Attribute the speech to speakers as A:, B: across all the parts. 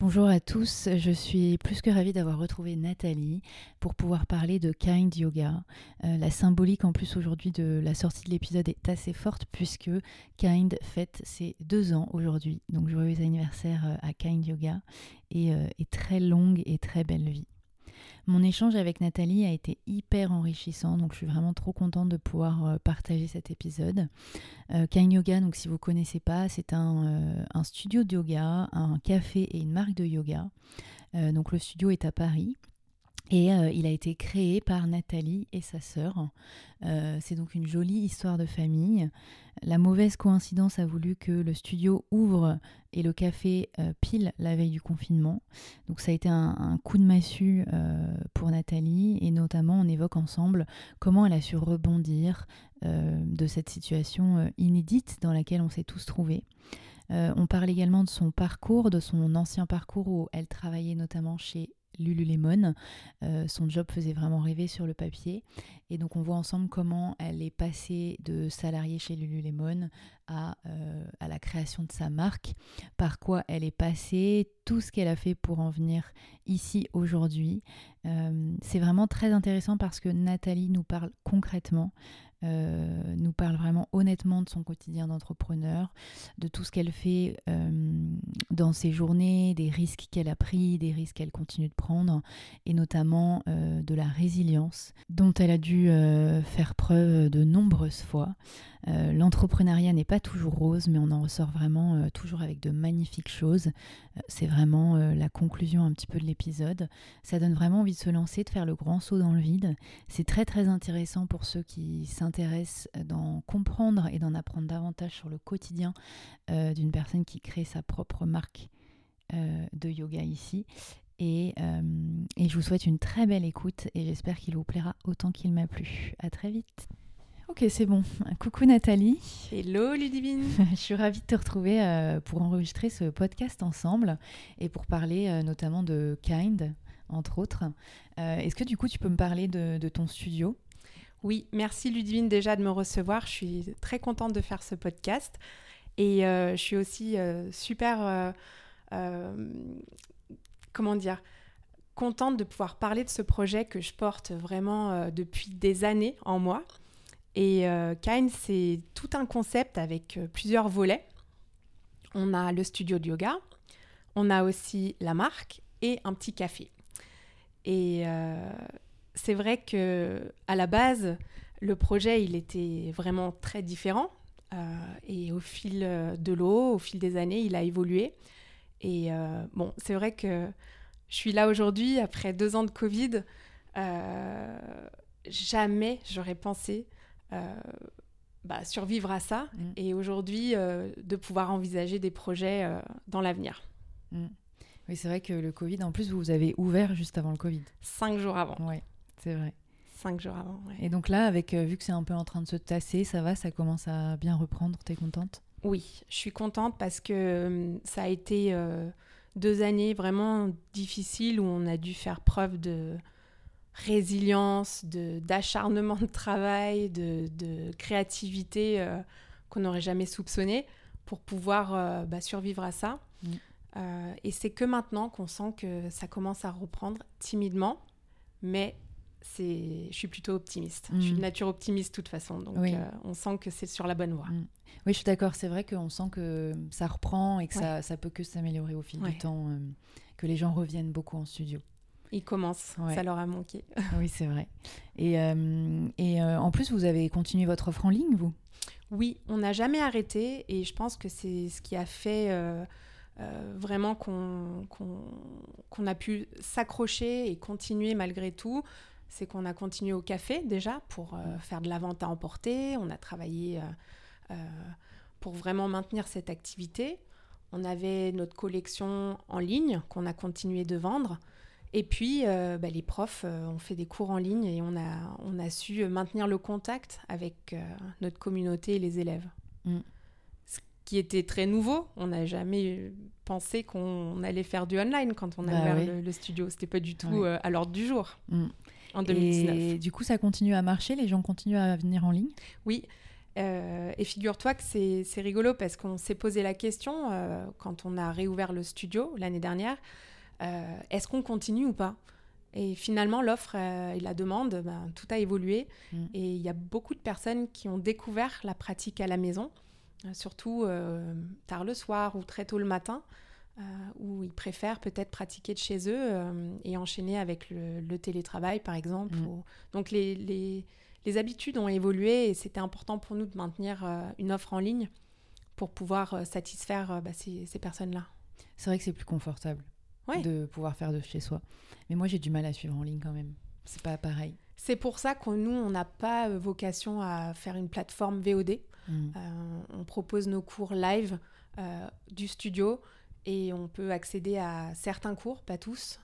A: Bonjour à tous, je suis plus que ravie d'avoir retrouvé Nathalie pour pouvoir parler de Kind Yoga. Euh, la symbolique en plus aujourd'hui de la sortie de l'épisode est assez forte puisque Kind fête ses deux ans aujourd'hui. Donc joyeux anniversaire euh, à Kind Yoga euh, et très longue et très belle vie. Mon échange avec Nathalie a été hyper enrichissant, donc je suis vraiment trop contente de pouvoir euh, partager cet épisode. Euh, Kind Yoga, donc si vous ne connaissez pas, c'est un, euh, un, studio de yoga, un café et une marque de yoga. Euh, donc le studio est à Paris. Et euh, il a été créé par Nathalie et sa sœur. Euh, c'est donc une jolie histoire de famille. La mauvaise coïncidence a voulu que le studio ouvre et le café euh, pile la veille du confinement. Donc ça a été un, coup de massue pour Nathalie et notamment on évoque ensemble comment elle a su rebondir de cette situation inédite dans laquelle on s'est tous trouvés. On parle également de son parcours, de son ancien parcours où elle travaillait notamment chez Lululemon. Euh, son job faisait vraiment rêver sur le papier. Et donc on voit ensemble comment elle est passée de salariée chez Lululemon à, euh, à la création de sa marque, par quoi elle est passée, tout ce qu'elle a fait pour en venir ici aujourd'hui. Euh, c'est vraiment très intéressant parce que Nathalie nous parle concrètement. Euh, nous parle vraiment honnêtement de son quotidien d'entrepreneur, de tout ce qu'elle fait euh, dans ses journées, des risques qu'elle a pris, des risques qu'elle continue de prendre, et notamment euh, de la résilience dont elle a dû faire preuve de nombreuses fois. L'entrepreneuriat n'est pas toujours rose, mais on en ressort vraiment toujours avec de magnifiques choses. C'est vraiment la conclusion un petit peu de l'épisode. Ça donne vraiment envie de se lancer, de faire le grand saut dans le vide. C'est très très intéressant pour ceux qui s'intéressent d'en comprendre et d'en apprendre davantage sur le quotidien euh, d'une personne qui crée sa propre marque euh, de yoga ici. Et, euh, et je vous souhaite une très belle écoute et j'espère qu'il vous plaira autant qu'il m'a plu. À très vite. Ok, c'est bon. Coucou Nathalie.
B: Hello Ludivine.
A: Je suis ravie de te retrouver euh, pour enregistrer ce podcast ensemble et pour parler euh, notamment de Kind, entre autres. Euh, Est-ce que du coup tu peux me parler de, de ton studio?
B: Oui, merci Ludivine déjà de me recevoir. Je suis très contente de faire ce podcast. Et euh, je suis aussi euh, super, euh, comment dire, contente de pouvoir parler de ce projet que je porte vraiment depuis des années en moi. Et Kind, c'est tout un concept avec plusieurs volets. On a le studio de yoga, on a aussi la marque et un petit café. Et c'est vrai que à la base, le projet, il était vraiment très différent. Euh, et au fil euh, de l'eau, au fil des années, il a évolué. Et euh, bon, c'est vrai que je suis là aujourd'hui, après deux ans de Covid. Euh, jamais j'aurais pensé bah, survivre à ça.
A: Mm.
B: Et aujourd'hui, de pouvoir envisager des projets dans l'avenir.
A: Mm. Oui, c'est vrai que le Covid, en plus, vous avez ouvert juste avant le Covid.
B: Cinq jours avant.
A: Ouais, c'est vrai.
B: Cinq jours avant, ouais.
A: Et donc là, avec euh, vu que c'est un peu en train de se tasser, ça va, ça commence à bien reprendre. T'es contente?
B: Oui, je suis contente parce que euh, ça a été euh, deux années vraiment difficiles où on a dû faire preuve de résilience, de d'acharnement de travail, de, de créativité euh, qu'on n'aurait jamais soupçonné pour pouvoir euh, bah, survivre à ça.
A: Mm.
B: Euh, et c'est que maintenant qu'on sent que ça commence à reprendre timidement, mais c'est, je suis plutôt optimiste. Je suis de
A: Mm.
B: nature optimiste de toute façon, donc
A: Oui.
B: euh, on sent que c'est sur la bonne voie.
A: Mm. Oui, je suis d'accord. C'est vrai qu'on sent que ça reprend et que
B: Ouais.
A: ça, ça peut que s'améliorer au fil
B: Ouais.
A: du temps, euh, que les gens reviennent beaucoup en studio.
B: Ils commencent,
A: Ouais.
B: ça leur a manqué.
A: oui, c'est vrai. Et, euh, et en plus, vous avez continué votre offre en ligne, vous?
B: Oui, on n'a jamais arrêté et je pense que c'est ce qui a fait euh, vraiment qu'on qu'on a pu s'accrocher et continuer malgré tout. C'est qu'on a continué au café déjà pour euh, faire de la vente à emporter. On a travaillé pour vraiment maintenir cette activité. On avait notre collection en ligne qu'on a continué de vendre. Et puis, euh, bah, les profs euh, ont fait des cours en ligne et on a, on a su maintenir le contact avec euh, notre communauté et les élèves. Mm. Ce qui était très nouveau. On n'a jamais pensé qu'on allait faire du online quand on a bah ouvert le, studio. C'était pas du tout à l'ordre du jour mm. En 2019.
A: Et du coup, ça continue à marcher Les gens continuent à venir en ligne?
B: Oui. et figure-toi que c'est rigolo parce qu'on s'est posé la question quand on a réouvert le studio l'année dernière. Euh, est-ce qu'on continue ou pas? Et finalement, l'offre euh, et la demande, ben, tout a évolué. Mm. Et il y a beaucoup de personnes qui ont découvert la pratique à la maison, euh, surtout tard le soir ou très tôt le matin, où ils préfèrent peut-être pratiquer de chez eux et enchaîner avec le, télétravail, par exemple. Mm. Donc les, les, habitudes ont évolué et c'était important pour nous de maintenir une offre en ligne pour pouvoir satisfaire bah, ces, ces personnes-là.
A: C'est vrai que c'est plus confortable de pouvoir faire de chez soi. Mais moi, j'ai du mal à suivre en ligne quand même. C'est pas pareil.
B: C'est pour ça que nous, on n'a pas euh, vocation à faire une plateforme VOD. Mm. Euh, on propose nos cours live euh, du studio et on peut accéder à certains cours, pas tous.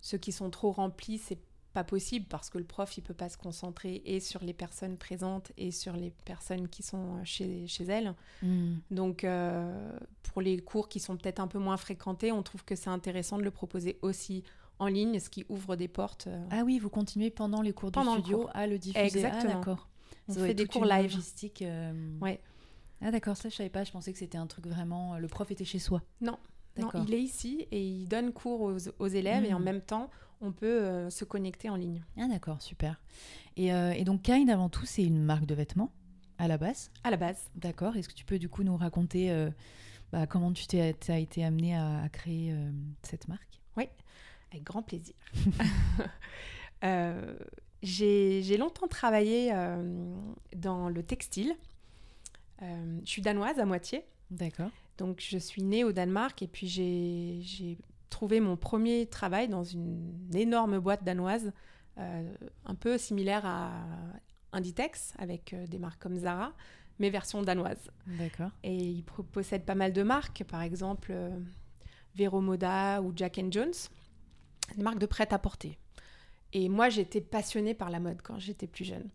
B: ceux qui sont trop remplis, c'est pas possible parce que le prof il peut pas se concentrer et sur les personnes présentes et sur les personnes qui sont euh, chez, chez elles. Hmm. Donc euh, pour les cours qui sont peut-être un peu moins fréquentés, on trouve que c'est intéressant de le proposer aussi en ligne, ce qui ouvre des portes. Euh,
A: ah oui, vous continuez pendant les cours pendant du studio à le diffuser.
B: Exactement.
A: Ah, d'accord.
B: On fait des cours live.
A: Logistique. Ouais. Ah d'accord, ça je savais pas. Je pensais que c'était un truc vraiment. Le prof était chez soi.
B: Non. Non, il est ici et il donne cours aux, aux élèves et en hmm. même temps, on peut euh, se connecter en ligne.
A: Ah d'accord, super. Et, euh, et, donc Kind, avant tout, c'est une marque de vêtements à la base
B: À la base.
A: D'accord. Est-ce que tu peux du coup nous raconter euh, bah, comment tu t'es, as été amené à, créer cette marque?
B: Oui, avec grand plaisir. j'ai, longtemps travaillé dans le textile. Je suis danoise à moitié.
A: D'accord.
B: Donc je suis née au Danemark et puis j'ai trouvé mon premier travail dans une énorme boîte danoise, euh, un peu similaire à Inditex, avec euh, des marques comme Zara, mais version danoise.
A: D'accord.
B: Et ils possèdent pas mal de marques, par exemple euh, Vero Moda ou Jack Jones, des marques de prêt-à-porter. Et moi, j'étais passionnée par la mode quand j'étais plus jeune.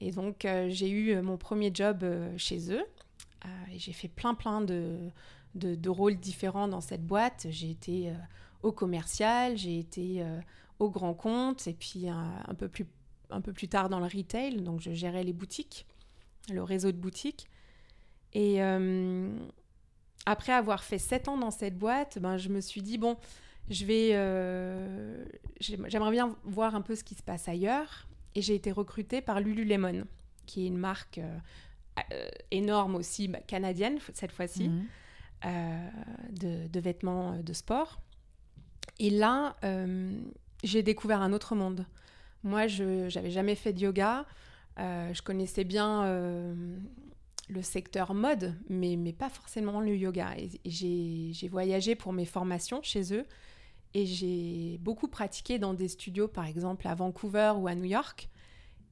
B: Et donc, j'ai eu mon premier job chez eux. j'ai fait plein, plein de, de, rôles différents dans cette boîte. J'ai été euh, au commercial, j'ai été euh, au grand compte, et puis un, peu plus, un peu plus tard dans le retail. Donc je gérais les boutiques, le réseau de boutiques. Et euh, après avoir fait sept ans dans cette boîte, ben, je me suis dit, bon, je vais, j'aimerais bien voir un peu ce qui se passe ailleurs. Et j'ai été recrutée par Lululemon, qui est une marque énorme aussi, bah, canadienne cette fois-ci. Mmh. Euh, de, vêtements euh, de sport. Et là, euh, j'ai découvert un autre monde. Moi, je n'avais jamais fait de yoga. je connaissais bien le secteur mode, mais, mais pas forcément le yoga. Et, j'ai voyagé pour mes formations chez eux et j'ai beaucoup pratiqué dans des studios, par exemple à Vancouver ou à New York.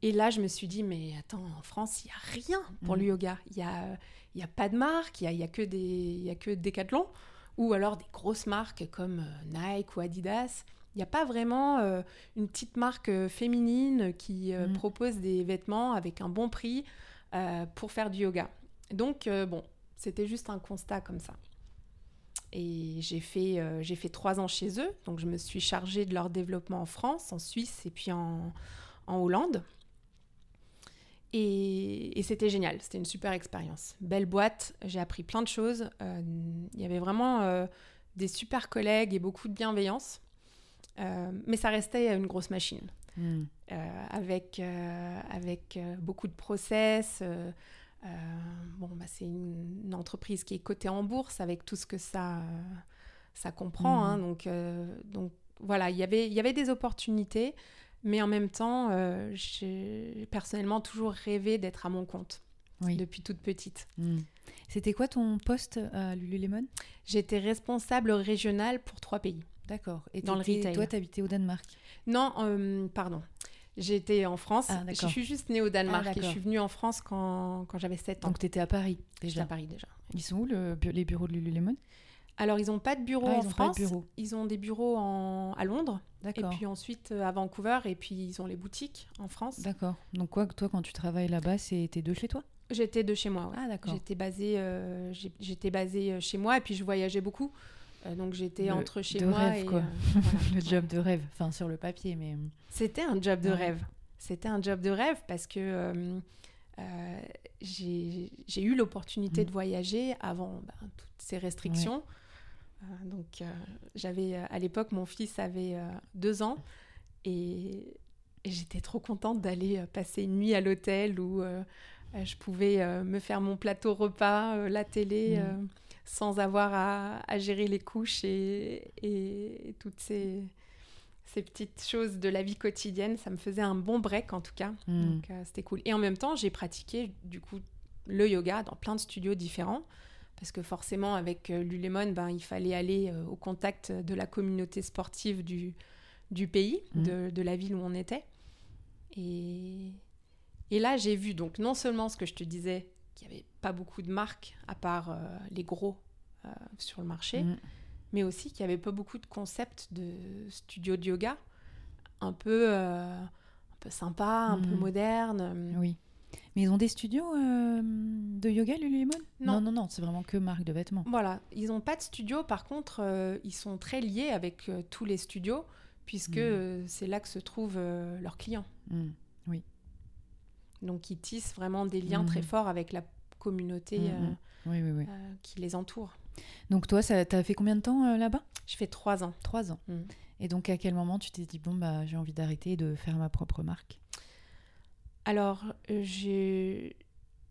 B: Et là, je me suis dit, mais attends, en France, il n'y a rien pour le mmh. yoga. Il y a, n'y a pas de marque, il n'y a, a, que des, y a que Decathlon, ou alors des grosses marques comme euh, Nike ou Adidas. Il n'y a pas vraiment euh, une petite marque euh, féminine qui mm. propose des vêtements avec un bon prix pour faire du yoga. Donc, bon, c'était juste un constat comme ça. Et j'ai fait, j'ai fait trois ans chez eux, donc je me suis chargée de leur développement en France, en Suisse et puis en, en Hollande. Et, c'était génial, c'était une super expérience. Belle boîte, j'ai appris plein de choses. Euh, il y avait vraiment euh, des super collègues et beaucoup de bienveillance. Euh, mais ça restait une grosse machine. Hmm. avec, avec beaucoup de process. Bon, bah, c'est une, entreprise qui est cotée en bourse avec tout ce que ça, ça comprend. Hein. Hmm. donc, donc voilà, y il y avait des opportunités. Mais en même temps, euh, j'ai personnellement toujours rêvé d'être à mon compte.
A: Oui.
B: depuis toute petite.
A: Mm. C'était quoi ton poste à Lululemon?
B: J'étais responsable régionale pour trois pays.
A: D'accord. Et
B: Dans le retail.
A: Toi, t'habitais au Danemark?
B: Non, euh, pardon. J'étais en France.
A: Ah,
B: je suis juste née au Danemark
A: Ah,
B: et je suis venue en France quand, quand j'avais 7 ans.
A: Donc, t'étais à Paris
B: J'étais
A: déjà.
B: à Paris déjà.
A: Ils sont où le les bureaux de Lululemon?
B: Alors, ils n'ont pas de bureau
A: Ah,
B: en
A: ils ont pas de
B: France.
A: bureau.
B: Ils ont des bureaux en- à Londres. Et puis ensuite euh, à Vancouver. Et puis ils ont les boutiques en France.
A: D'accord. Donc, quoi, toi, quand tu travailles là-bas, t'es deux chez toi?
B: J'étais de chez moi. ouais.
A: Ah, d'accord.
B: J'étais basée, euh, j'étais basée euh, chez moi et puis je voyageais beaucoup. Euh, donc j'étais entre chez
A: de
B: moi
A: rêve,
B: et
A: quoi.
B: euh, voilà.
A: Le job de rêve. Enfin, sur le papier, mais. euh,
B: C'était un job de
A: Ouais.
B: rêve. C'était un job de rêve parce que euh, j'ai eu l'opportunité
A: Mm.
B: de voyager avant ben, toutes ces restrictions. Euh, donc j'avais à l'époque mon fils avait deux ans et, et j'étais trop contente d'aller passer une nuit à l'hôtel où je pouvais me faire mon plateau repas, la télé,
A: Mm.
B: Sans avoir à, à gérer les couches et, et- et toutes ces, ces petites choses de la vie quotidienne. Ça me faisait un bon break en tout cas.
A: Mm.
B: Donc euh, c'était cool. Et en même temps, j'ai pratiqué du coup le yoga dans plein de studios différents. Parce que forcément, avec euh, Lulemon, ben, il fallait aller euh, au contact de la communauté sportive du, du pays,
A: Mhm.
B: de, de la ville où on était. Et, et là, j'ai vu donc non seulement ce que je te disais, qu'il n'y avait pas beaucoup de marques à part euh, les gros euh, sur le marché,
A: Mm.
B: mais aussi qu'il n'y avait pas beaucoup de concepts de studio de yoga un peu, euh, un peu sympa, un peu
A: Mhm.
B: moderne.
A: Oui. Mais ils ont des studios euh, de yoga, Lululemon?
B: Non.
A: non, non, non, c'est vraiment que marque de vêtements.
B: Voilà, ils n'ont pas de studio, par contre, ils sont très liés avec tous les studios, puisque euh, c'est là que se trouvent leurs clients.
A: Mm.
B: Donc ils tissent vraiment des liens très forts avec la communauté euh,
A: Oui, oui, oui.
B: euh, qui les entoure.
A: Donc toi, ça t'as fait combien de temps euh, là-bas?
B: Je fais trois ans.
A: Trois ans.
B: Mm.
A: Et donc à quel moment tu t'es dit bon bah j'ai envie d'arrêter et de faire ma propre marque?
B: Alors, euh,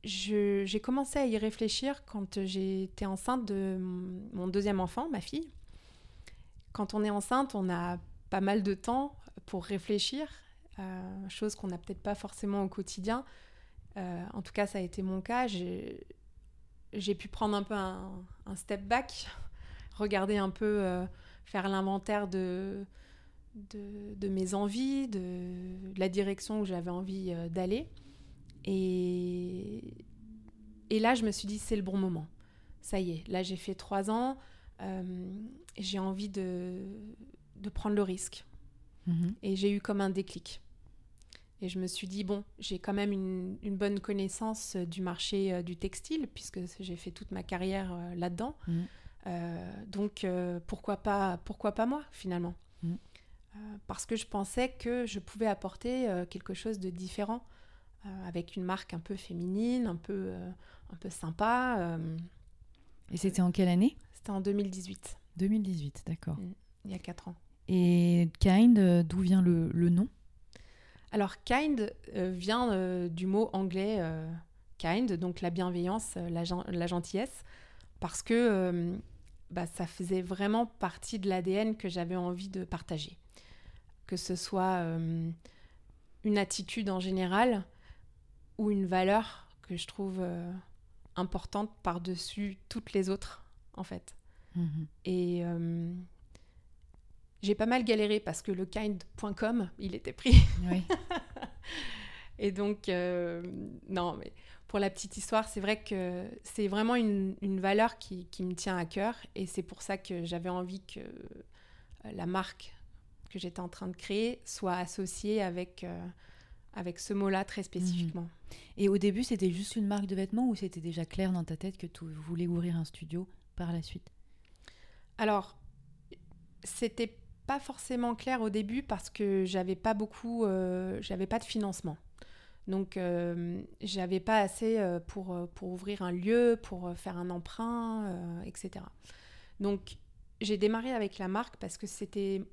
B: j'ai commencé à y réfléchir quand j'étais enceinte de mon- mon deuxième enfant, ma fille. Quand on est enceinte, on a pas mal de temps pour réfléchir, euh, chose qu'on n'a peut-être pas forcément au quotidien. Euh, en tout cas, ça a été mon cas. J'ai pu prendre un peu un, un step back, regarder un peu, euh, faire l'inventaire de, de, de mes envies, de, de la direction où j'avais envie euh, d'aller. Et, et là, je me suis dit, c'est le bon moment. Ça y est, là, j'ai fait trois ans. j'ai envie de, de prendre le risque.
A: Mhm.
B: Et j'ai eu comme un déclic. Et je me suis dit, bon, j'ai quand même une, une bonne connaissance euh, du marché euh, du textile, puisque j'ai fait toute ma carrière euh, là-dedans. Euh, donc, pourquoi, pas, pourquoi pas moi, finalement. Euh, Parce que je pensais que je pouvais apporter quelque chose de différent, avec une marque un peu féminine, un peu, un peu sympa.
A: Et c'était en quelle année
B: C'était en 2018,
A: 2018, d'accord.
B: Mm. il y a quatre ans.
A: Et Kind, d'où vient le, le nom
B: Alors, kind euh, vient euh, du mot anglais euh, kind, donc la bienveillance, la, gen- la gentillesse, parce que bah, ça faisait vraiment partie de l'ADN que j'avais envie de partager. Que ce soit euh, une attitude en général ou une valeur que je trouve euh, importante par-dessus toutes les autres, en fait.
A: Mhm.
B: Et euh, j'ai pas mal galéré parce que le kind.com, il était pris.
A: Oui.
B: Et donc, euh, non, mais pour la petite histoire, c'est vrai que c'est vraiment une, une valeur qui, qui me tient à cœur. Et c'est pour ça que j'avais envie que euh, la marque que j'étais en train de créer soit associée avec, euh, avec ce mot-là très spécifiquement.
A: Et au début, c'était juste une marque de vêtements ou c'était déjà clair dans ta tête que tu voulais ouvrir un studio par la suite?
B: Alors, c'était pas forcément clair au début parce que j'avais pas beaucoup, euh, j'avais pas de financement. Donc, euh, j'avais pas assez euh, pour, pour ouvrir un lieu, pour faire un emprunt, etc. Donc, j'ai démarré avec la marque parce que c'était,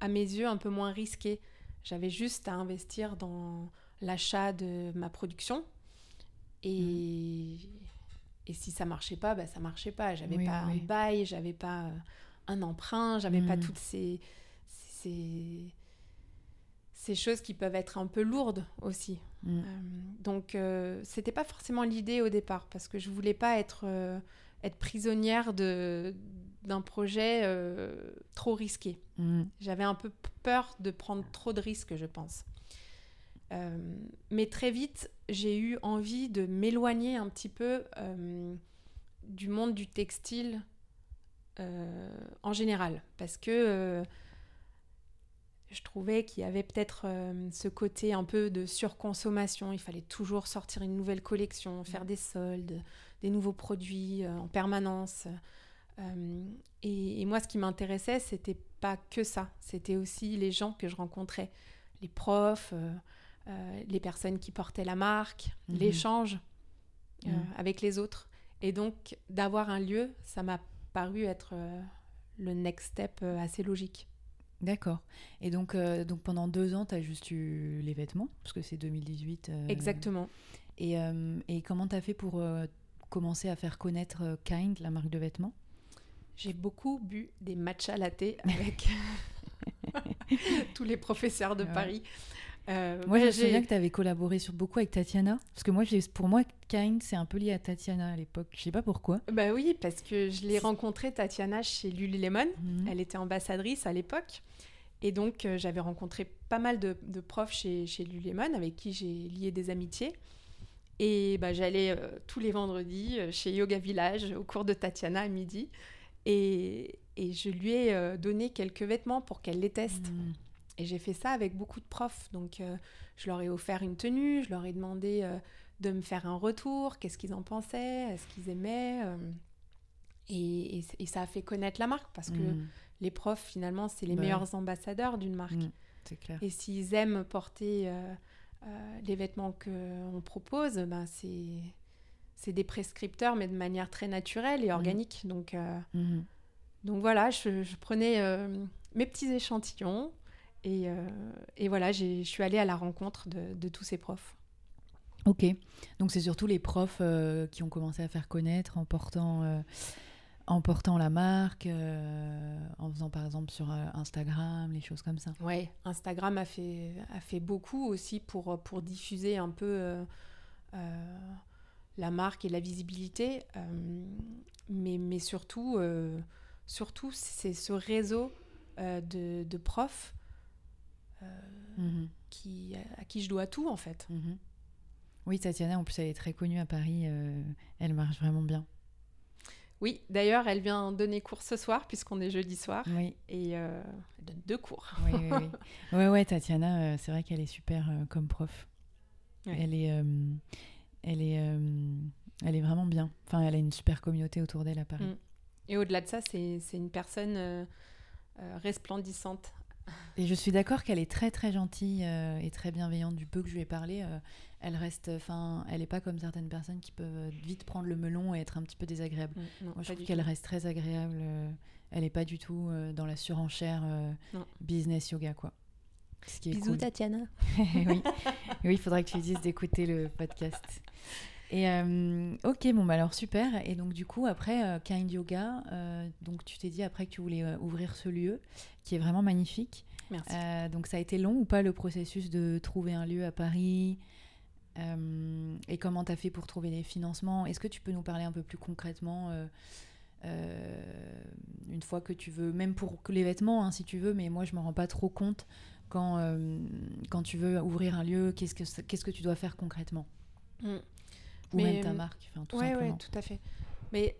B: à mes yeux, un peu moins risqué. J'avais juste à investir dans l'achat de ma production. Et, et si ça marchait pas, bah, ça marchait pas. J'avais
A: Oui,
B: pas
A: oui.
B: un bail, j'avais pas un emprunt, j'avais pas
A: Mhm.
B: toutes ces, ces, ces choses qui peuvent être un peu lourdes aussi.
A: Mm.
B: Euh, donc, euh, c'était pas forcément l'idée au départ, parce que je voulais pas être, euh, être prisonnière de, d'un projet trop risqué.
A: Mm.
B: J'avais un peu peur de prendre trop de risques, je pense. Mais très vite, j'ai eu envie de m'éloigner un petit peu du monde du textile en général, parce que euh, je trouvais qu'il y avait peut-être euh, ce côté un peu de surconsommation. Il fallait toujours sortir une nouvelle collection, faire des soldes, des nouveaux produits euh, en permanence. Euh, et, et moi, ce qui m'intéressait, c'était pas que ça. C'était aussi les gens que je rencontrais, les profs, euh, euh, les personnes qui portaient la marque,
A: Mhm.
B: l'échange euh,
A: Mhm.
B: avec les autres. Et donc, d'avoir un lieu, ça m'a paru être euh, le next step euh, assez logique.
A: D'accord. Et donc, euh, donc pendant deux ans, tu as juste eu les vêtements, parce que c'est 2018. euh,
B: Exactement.
A: Et, euh, et comment tu as fait pour commencer à faire connaître Kind, la marque de vêtements?
B: J'ai beaucoup bu des matcha latte avec tous les professeurs de
A: Ouais.
B: Paris. Euh,
A: Moi, je me souviens que tu avais collaboré sur beaucoup avec Tatiana. Parce que moi, pour moi, Kind, c'est un peu lié à Tatiana à l'époque. Je sais pas pourquoi.
B: Bah oui, parce que je l'ai rencontrée, Tatiana, chez Lululemon.
A: Mhm.
B: Elle était ambassadrice à l'époque. Et donc, euh, j'avais rencontré pas mal de, de profs chez, chez Lululemon avec qui j'ai lié des amitiés. Et bah, j'allais euh, tous les vendredis chez Yoga Village au cours de Tatiana à midi. Et, et je lui ai donné quelques vêtements pour qu'elle les teste.
A: Mhm.
B: Et j'ai fait ça avec beaucoup de profs. Donc, euh, je leur ai offert une tenue, je leur ai demandé euh, de me faire un retour, qu'est-ce qu'ils en pensaient, est-ce qu'ils aimaient. euh, et, et- et ça a fait connaître la marque parce que
A: Mhm.
B: les profs, finalement, c'est les
A: Bah
B: meilleurs ambassadeurs d'une marque.
A: Mhm. C'est clair.
B: Et s'ils aiment porter les vêtements qu'on propose, ben c'est c'est des prescripteurs, mais de manière très naturelle et organique. Donc, donc voilà, je, je prenais mes petits échantillons et, euh, et voilà, je suis allée à la rencontre de, de tous ces profs.
A: Ok. Donc, c'est surtout les profs euh, qui ont commencé à faire connaître en portant, euh, en portant la marque, euh, en faisant par exemple sur Instagram, les choses comme ça.
B: Ouais, Instagram a fait, a fait beaucoup aussi pour, pour diffuser un peu la marque et la visibilité. mais, mais surtout, surtout c'est ce réseau de, de profs euh,
A: Mhm.
B: qui, à qui je dois tout en fait.
A: Mhm. Oui, Tatiana, en plus, elle est très connue à Paris. euh, elle marche vraiment bien.
B: Oui, d'ailleurs, elle vient donner cours ce soir puisqu'on est jeudi soir
A: Oui,
B: et euh, elle donne deux cours.
A: oui, oui. oui. Ouais, ouais, Tatiana, euh, c'est vrai qu'elle est super comme prof.
B: Ouais.
A: Elle est, elle est, elle est vraiment bien. Enfin, elle a une super communauté autour d'elle à Paris.
B: Mm. Et au-delà de ça, c'est c'est une personne resplendissante.
A: Et je suis d'accord qu'elle est très très gentille euh, et très bienveillante. Du peu que je lui ai parlé, euh, elle reste, enfin, elle est pas comme certaines personnes qui peuvent vite prendre le melon et être un petit peu désagréable.
B: Mm, non,
A: Moi, je trouve qu'elle reste très agréable. euh, elle est pas du tout euh, dans la surenchère euh, business yoga, quoi. Ce qui est
B: Bisous
A: cool.
B: Tatiana.
A: oui, oui, il faudra que tu lui dises d'écouter le podcast. Et euh, ok, bon, bah alors super. Et donc, du coup, après euh, Kind Yoga, euh, donc tu t'es dit après que tu voulais ouvrir ce lieu qui est vraiment magnifique.
B: Merci.
A: Euh, donc, ça a été long ou pas le processus de trouver un lieu à Paris Et comment tu as fait pour trouver les financements? Est-ce que tu peux nous parler un peu plus concrètement une fois que tu veux, même pour les vêtements, hein, si tu veux, mais moi je m'en rends pas trop compte quand, quand tu veux ouvrir un lieu, qu'est-ce que, qu'est-ce que tu dois faire concrètement?
B: Mm.
A: Ou
B: Mais,
A: même ta
B: euh,
A: marque, enfin, tout
B: ouais,
A: simplement.
B: ouais, tout à fait. Mais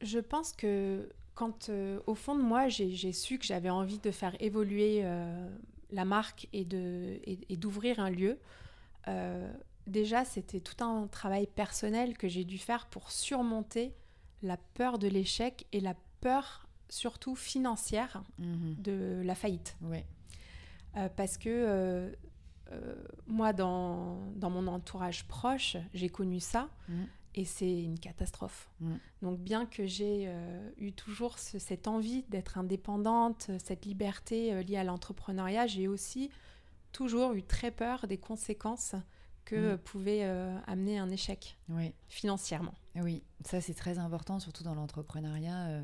B: je pense que quand, euh, au fond de moi, j'ai su que j'avais envie de faire évoluer euh, la marque et de et, et d'ouvrir un lieu, euh, déjà, c'était tout un travail personnel que j'ai dû faire pour surmonter la peur de l'échec et la peur surtout financière
A: Mhm.
B: de la faillite.
A: Ouais.
B: Euh, parce que euh, moi, dans, dans mon entourage proche, j'ai connu ça
A: Mhm.
B: et c'est une catastrophe.
A: Mhm.
B: Donc bien que j'ai euh, eu toujours ce- cette envie d'être indépendante, cette liberté euh, liée à l'entrepreneuriat, j'ai aussi toujours eu très peur des conséquences que
A: Mhm.
B: pouvait euh, amener un échec financièrement.
A: Oui, ça c'est très important, surtout dans l'entrepreneuriat.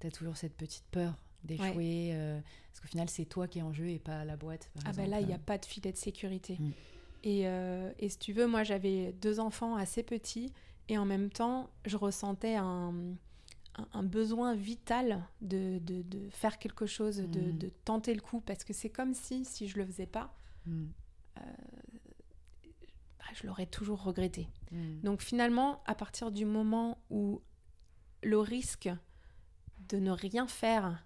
A: tu as toujours cette petite peur d'échouer, euh, parce qu'au final c'est toi qui es en jeu et pas la boîte. par
B: Ah ben là, il n'y a pas de filet de sécurité.
A: Mm.
B: Et, euh, et si tu veux, moi j'avais deux enfants assez petits et en même temps, je ressentais un, un, besoin vital de, de, de faire quelque chose, de,
A: Mhm.
B: de tenter le coup, parce que c'est comme si, si je le faisais pas,
A: Mm.
B: bah, je l'aurais toujours regretté.
A: Mm.
B: Donc finalement, à partir du moment où le risque de ne rien faire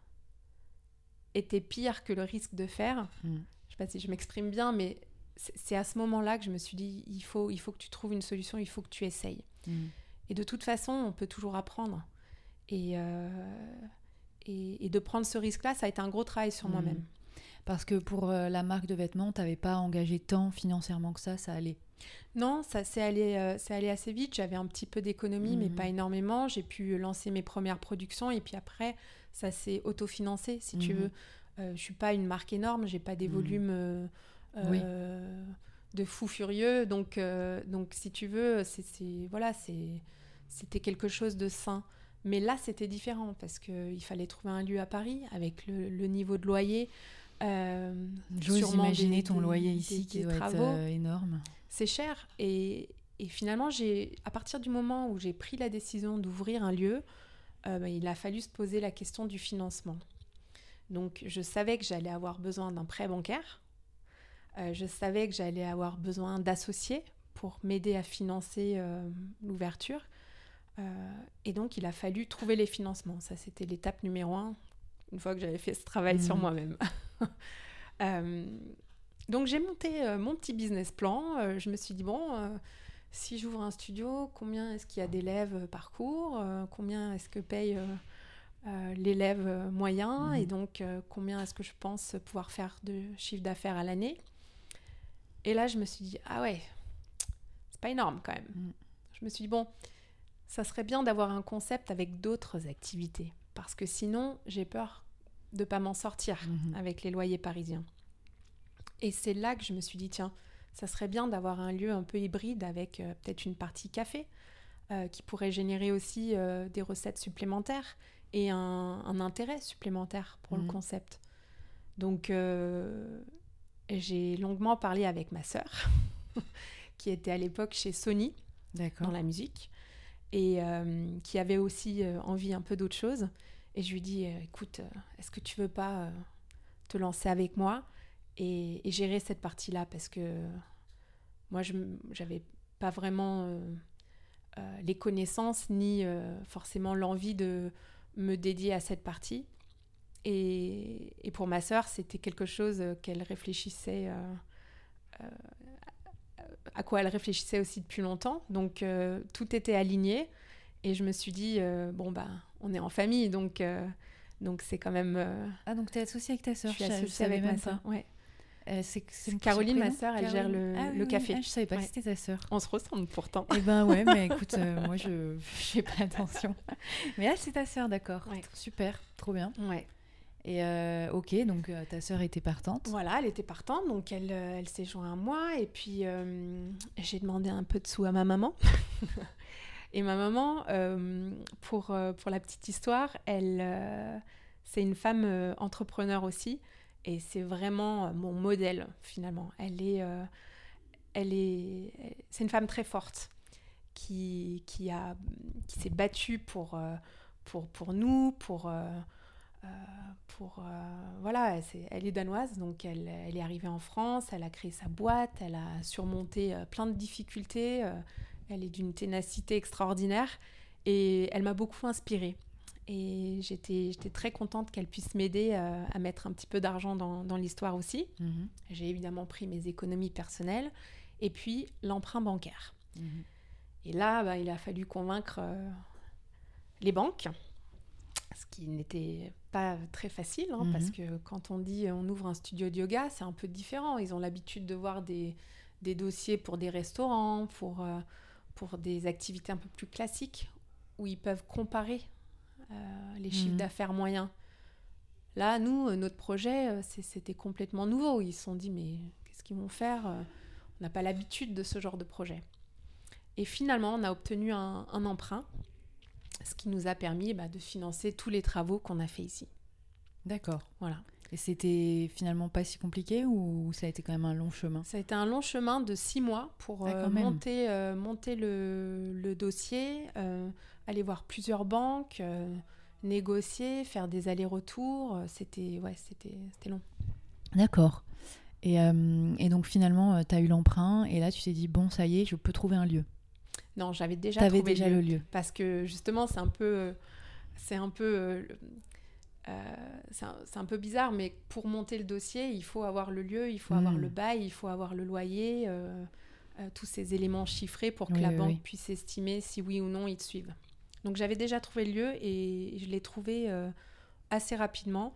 B: était pire que le risque de faire,
A: Mm.
B: je sais pas si je m'exprime bien, mais c'est à ce moment-là que je me suis dit, il faut, il faut que tu trouves une solution, il faut que tu essayes.
A: Mm.
B: Et de toute façon, on peut toujours apprendre. Et, euh, et, et de prendre ce risque-là, ça a été un gros travail sur
A: Mhm.
B: moi-même.
A: Parce que pour euh, la marque de vêtements, tu n'avais pas engagé tant financièrement que ça, ça allait.
B: Non, ça s'est allé, euh, allé assez vite. J'avais un petit peu d'économie, mais
A: Mhm.
B: pas énormément. J'ai pu lancer mes premières productions et puis après, ça s'est autofinancé, si tu
A: Mhm.
B: veux. Euh, je suis pas une marque énorme, j'ai pas des
A: Mhm.
B: volumes euh,
A: Oui.
B: euh, de fou furieux. Donc, euh, donc si tu veux, c'est, voilà, c'est, c'était quelque chose de sain. Mais là, c'était différent parce qu'il fallait trouver un lieu à Paris avec le, le niveau de loyer.
A: J'ose imaginer
B: des-
A: ton loyer
B: des-
A: ici qui doit être
B: travaux
A: énorme.
B: c'est cher. Et, et finalement, j'ai, à partir du moment où j'ai pris la décision d'ouvrir un lieu, euh, bah, il a fallu se poser la question du financement. Donc, je savais que j'allais avoir besoin d'un prêt bancaire. Euh, je savais que j'allais avoir besoin d'associés pour m'aider à financer euh, l'ouverture. Et donc, il a fallu trouver les financements. Ça, c'était l'étape numéro un, une fois que j'avais fait ce travail sur
A: Mhm.
B: moi-même. Donc j'ai monté mon petit business plan. Je me suis dit, bon, si j'ouvre un studio, combien est-ce qu'il y a d'élèves euh, par cours Euh, Combien est-ce que paye euh, l'élève moyen
A: Mhm.
B: Et donc, combien est-ce que je pense pouvoir faire de chiffre d'affaires à l'année Et là, je me suis dit, ah ouais, c'est pas énorme quand même.
A: Mhm.
B: Je me suis dit, bon, ça serait bien d'avoir un concept avec d'autres activités. Parce que sinon, j'ai peur de pas m'en sortir
A: Mhm.
B: avec les loyers parisiens. Et c'est là que je me suis dit, tiens, ça serait bien d'avoir un lieu un peu hybride avec euh, peut-être une partie café euh, qui pourrait générer aussi euh, des recettes supplémentaires et un, un intérêt supplémentaire pour
A: Mhm.
B: le concept. Donc, j'ai longuement parlé avec ma sœur, qui était à l'époque chez Sony dans la musique et qui avait aussi envie un peu d'autre chose. Et je lui dis, écoute, est-ce que tu veux pas te lancer avec moi? Et, et gérer cette partie-là Parce que moi, je n'avais pas vraiment euh, euh, les connaissances ni euh, forcément l'envie de me dédier à cette partie. Et, et pour ma sœur, c'était quelque chose qu'elle réfléchissait, à quoi elle réfléchissait aussi depuis longtemps. Donc tout était aligné. Et je me suis dit, bon, bah, on est en famille, donc donc c'est quand même.
A: Ah, donc tu es associée avec ta
B: je
A: sœur
B: suis
A: je je
B: associée
A: savais
B: avec ma sœur. Ouais.
A: Euh, c'est
B: Caroline, ma sœur, elle gère le-
A: Ah oui,
B: le
A: oui,
B: café.
A: ah, je savais pas
B: Ouais.
A: que c'était ta sœur.
B: On se ressemble pourtant.
A: Eh ben ouais, mais écoute, euh, moi je fais pas attention. Mais là, c'est ta sœur, d'accord.
B: Ouais.
A: Super, trop bien.
B: Ouais.
A: Et euh, ok, donc euh, ta sœur était partante.
B: Voilà, elle était partante, donc elle, euh, elle s'est jointe à moi. Et puis, euh, j'ai demandé un peu de sous à ma maman. et ma maman, euh, pour, euh, pour la petite histoire, elle, euh, c'est une femme euh, entrepreneur aussi. Et c'est vraiment euh, mon modèle, finalement. Elle est, euh, elle est, c'est une femme très forte qui, qui, a, qui s'est battue pour, euh, pour, pour nous, pour... pour voilà, elle, c'est- elle est danoise, donc elle, elle est arrivée en France, elle a créé sa boîte, elle a surmonté plein de difficultés, elle est d'une ténacité extraordinaire et elle m'a beaucoup inspirée. Et j'étais j'étais très contente qu'elle puisse m'aider euh, à mettre un petit peu d'argent dans, dans l'histoire aussi.
A: Mhm,
B: J'ai évidemment pris mes économies personnelles et puis l'emprunt bancaire.
A: mhm.
B: Et là, bah, il a fallu convaincre euh, les banques, ce qui n'était pas très facile, hein,
A: Mhm.
B: parce que quand on dit on ouvre un studio de yoga, c'est un peu différent. Ils ont l'habitude de voir des, des dossiers pour des restaurants, pour, euh, pour des activités un peu plus classiques, où ils peuvent comparer les chiffres
A: Mhm.
B: d'affaires moyens. Là, nous, euh, notre projet, euh, c'était complètement nouveau. Ils se sont dit, mais qu'est-ce qu'ils vont faire Euh, On n'a pas l'habitude de ce genre de projet. Et finalement, on a obtenu un, un emprunt, ce qui nous a permis bah, de financer tous les travaux qu'on a fait ici.
A: D'accord.
B: Voilà.
A: Et c'était finalement pas si compliqué ou ça a été quand même un long chemin?
B: Ça a été un long chemin de six mois pour
A: Ah,
B: euh, monter, euh, monter le, le dossier, euh, aller voir plusieurs banques, négocier, faire des allers-retours. C'était ouais, c'était c'était long.
A: D'accord. Et, et donc finalement, tu as eu l'emprunt et là tu t'es dit, bon, ça y est, je peux trouver un lieu.
B: Non, j'avais déjà trouvé
A: déjà
B: le lieu. parce que justement c'est un peu c'est un peu euh, c'est un, un peu bizarre mais pour monter le dossier il faut avoir le lieu il faut avoir
A: Mm.
B: le bail il faut avoir le loyer euh, euh, tous ces éléments chiffrés pour que
A: Oui,
B: la
A: oui,
B: banque
A: oui.
B: puisse estimer si oui ou non ils te suivent donc j'avais déjà trouvé le lieu et je l'ai trouvé assez rapidement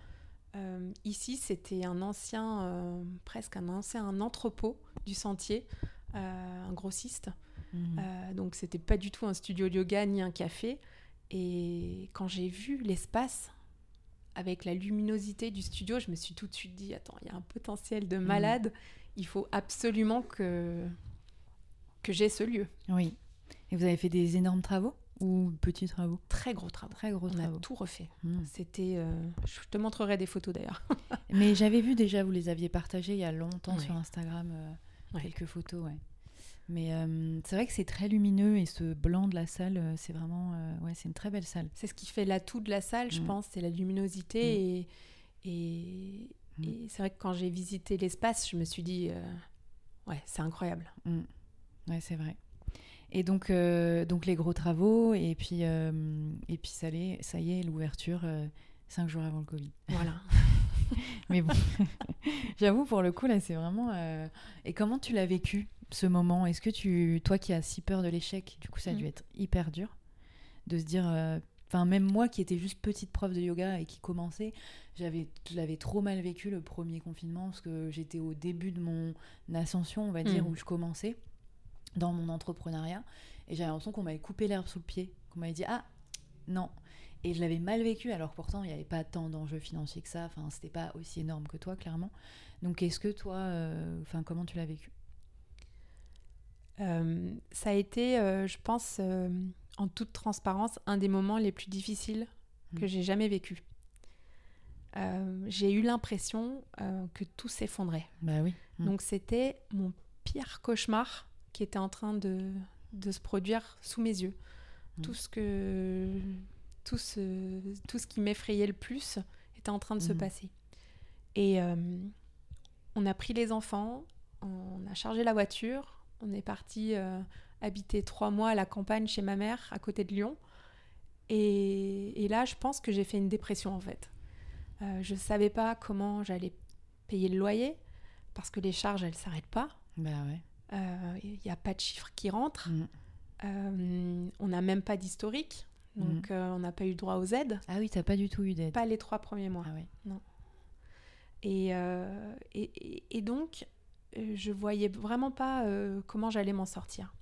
B: ici c'était un ancien presque un ancien entrepôt du sentier un grossiste euh, donc c'était pas du tout un studio de yoga ni un café. Et quand j'ai vu l'espace avec la luminosité du studio, je me suis tout de suite dit attends, il y a un potentiel de malade. Il faut absolument que que j'ai ce lieu.
A: Oui. Et vous avez fait des énormes travaux ou petits travaux?
B: Très gros travaux.
A: Très gros
B: On a
A: travaux.
B: tout refait.
A: Mhm.
B: C'était, euh, je te montrerai des photos d'ailleurs.
A: Mais j'avais vu déjà, vous les aviez partagées il y a longtemps sur Instagram, euh, quelques photos, ouais. Mais euh, c'est vrai que c'est très lumineux et ce blanc de la salle, euh, c'est vraiment, euh, ouais, c'est une très belle salle.
B: C'est ce qui fait l'atout de la salle, je
A: Mm.
B: pense, c'est la luminosité. Et, et,
A: Mm.
B: et c'est vrai que quand j'ai visité l'espace, je me suis dit euh, ouais, c'est incroyable.
A: Mm. Ouais, c'est vrai. Et donc, donc les gros travaux et puis et puis ça, y est, l'ouverture cinq jours avant le Covid.
B: Voilà.
A: Mais bon, j'avoue pour le coup là, c'est vraiment. euh, Et comment tu l'as vécu ce moment? Est-ce que tu, toi qui as si peur de l'échec, du coup ça a dû
B: Mm.
A: être hyper dur de se dire. euh, Enfin, même moi qui étais juste petite prof de yoga et qui commençait, j'avais, je l'avais trop mal vécu le premier confinement parce que j'étais au début de mon ascension, on va dire,
B: Mm.
A: où je commençais dans mon entrepreneuriat et j'avais l'impression qu'on m'avait coupé l'herbe sous le pied, qu'on m'avait dit ah non. Et je l'avais mal vécu, alors pourtant il n'y avait pas tant d'enjeux financiers que ça, enfin c'était pas aussi énorme que toi clairement. Donc est-ce que toi, euh, enfin comment tu l'as vécu?
B: Euh, ça a été, euh, je pense, en toute transparence, un des moments les plus difficiles que
A: Mm.
B: j'ai jamais vécu. J'ai eu l'impression que tout s'effondrait.
A: Bah oui. Mm.
B: Donc c'était mon pire cauchemar qui était en train de, de se produire sous mes yeux.
A: Mm.
B: Tout ce que tout ce, tout ce qui m'effrayait le plus était en train de se
A: Mhm.
B: passer. Et euh, on a pris les enfants, on a chargé la voiture, on est parti euh, habiter trois mois à la campagne chez ma mère, à côté de Lyon. Et, et là, je pense que j'ai fait une dépression en fait. Euh, je ne savais pas comment j'allais payer le loyer parce que les charges, elles ne s'arrêtent pas.
A: Bah
B: Il n'y a pas de chiffres qui rentrent.
A: Mm.
B: Euh, on n'a même pas d'historique. Donc, euh, on n'a pas eu droit aux aides.
A: Ah oui, t'as pas du tout eu d'aide.
B: Pas les trois premiers mois.
A: Ah ouais.
B: Et, euh, et, et- et donc, euh, je voyais vraiment pas euh, comment j'allais m'en sortir.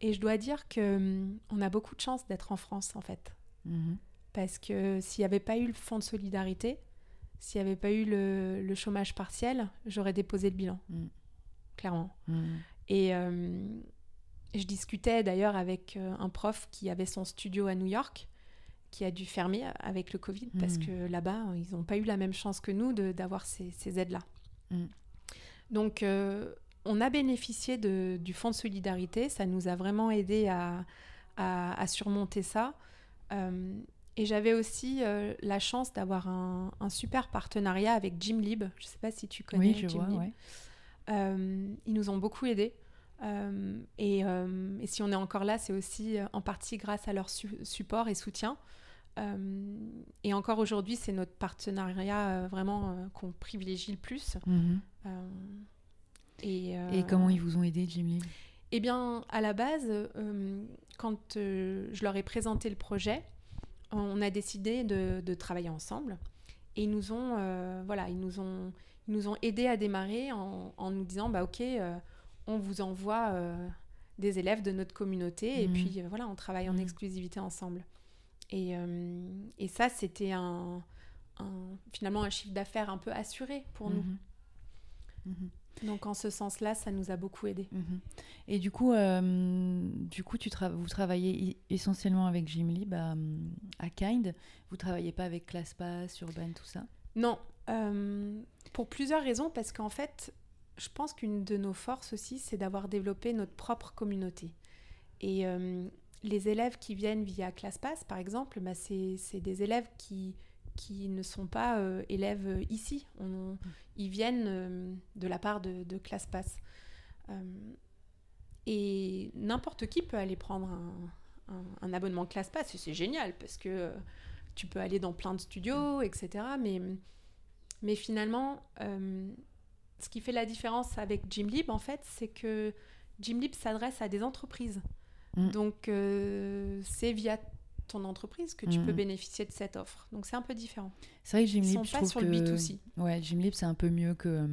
B: Et je dois dire que hum, on a beaucoup de chance d'être en France, en fait.
A: Mhm.
B: Parce que s'il n'y avait pas eu le fonds de solidarité, s'il n'y avait pas eu le, le chômage partiel, j'aurais déposé le bilan,
A: Mm.
B: clairement. Et je discutais d'ailleurs avec euh, un prof qui avait son studio à New York, qui a dû fermer avec le Covid, parce
A: Mhm.
B: que là-bas, ils n'ont pas eu la même chance que nous d'avoir ces, ces aides-là.
A: Mhm.
B: Donc, euh, on a bénéficié de- du fonds de solidarité, ça nous a vraiment aidé à, à- à surmonter ça. Euh, et j'avais aussi euh, la chance d'avoir un, un super partenariat avec Jim Lib. Je ne sais pas si tu connais
A: Oui, je
B: Jim
A: vois,
B: Lib.
A: ouais.
B: Euh, ils nous ont beaucoup aidés. Euh, et, euh, et si on est encore là, c'est aussi euh, en partie grâce à leur su- support et soutien. Et encore aujourd'hui, c'est notre partenariat vraiment qu'on privilégie le plus.
A: Mhm.
B: Et, euh,
A: Et comment ils vous ont aidé, Jim Lee?
B: Eh bien, à la base, euh, quand euh, je leur ai présenté le projet, on a décidé de, de travailler ensemble. Et ils nous ont, voilà, ils nous ont, ils nous ont aidés à démarrer en, en nous disant, bah ok, on vous envoie euh, des élèves de notre communauté et
A: Mhm.
B: puis euh, voilà, on travaille en
A: Mhm.
B: exclusivité ensemble. Et, euh, et ça, c'était un, un- finalement un chiffre d'affaires un peu assuré pour nous.
A: Mhm. Mhm.
B: Donc en ce sens-là, ça nous a beaucoup aidés.
A: Mhm. Et du coup, euh, du coup tu tra- vous travaillez essentiellement avec Jim Lee bah, hum, à Kind. Vous travaillez pas avec ClassPass, Urban, tout ça?
B: Non, euh, pour plusieurs raisons, parce qu'en fait, je pense qu'une de nos forces aussi, c'est d'avoir développé notre propre communauté. Et euh, les élèves qui viennent via ClassPass, par exemple, bah, c'est des élèves qui, qui ne sont pas euh, élèves ici. On, ils viennent de la part de, de ClassPass. et n'importe qui peut aller prendre un, abonnement ClassPass, et c'est génial, parce que tu peux aller dans plein de studios, etc. Mais finalement, euh, ce qui fait la différence avec Gymlib, en fait, c'est que Gymlib s'adresse à des entreprises. Mm. Donc, euh, c'est via ton entreprise que tu peux mm. bénéficier de cette offre. Donc, c'est un peu différent.
A: C'est vrai que Gymlib,
B: Ils sont pas sur le B2C.
A: Ouais, Gymlib, c'est un peu mieux que euh,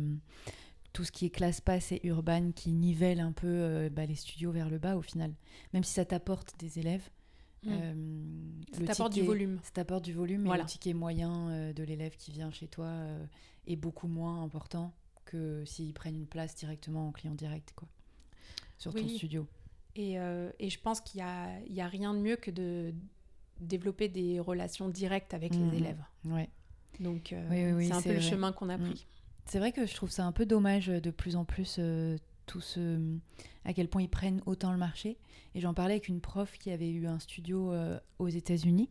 A: tout ce qui est classe pass et urban qui nivelle un peu bah, les studios vers le bas au final. Même si ça t'apporte des élèves,
B: Mm. Euh, ça t'apporte du volume.
A: Ça t'apporte du volume, voilà. et le ticket moyen euh, de l'élève qui vient chez toi euh, est beaucoup moins important que s'ils prennent une place directement en client direct, quoi, sur ton studio.
B: Et, et je pense qu'il n'y a, a rien de mieux que de développer des relations directes avec les mm. élèves.
A: Ouais.
B: Donc, c'est un peu le chemin qu'on a mm. pris.
A: C'est vrai que je trouve ça un peu dommage de plus en plus tout ce, à quel point ils prennent autant le marché. Et j'en parlais avec une prof qui avait eu un studio euh, aux États-Unis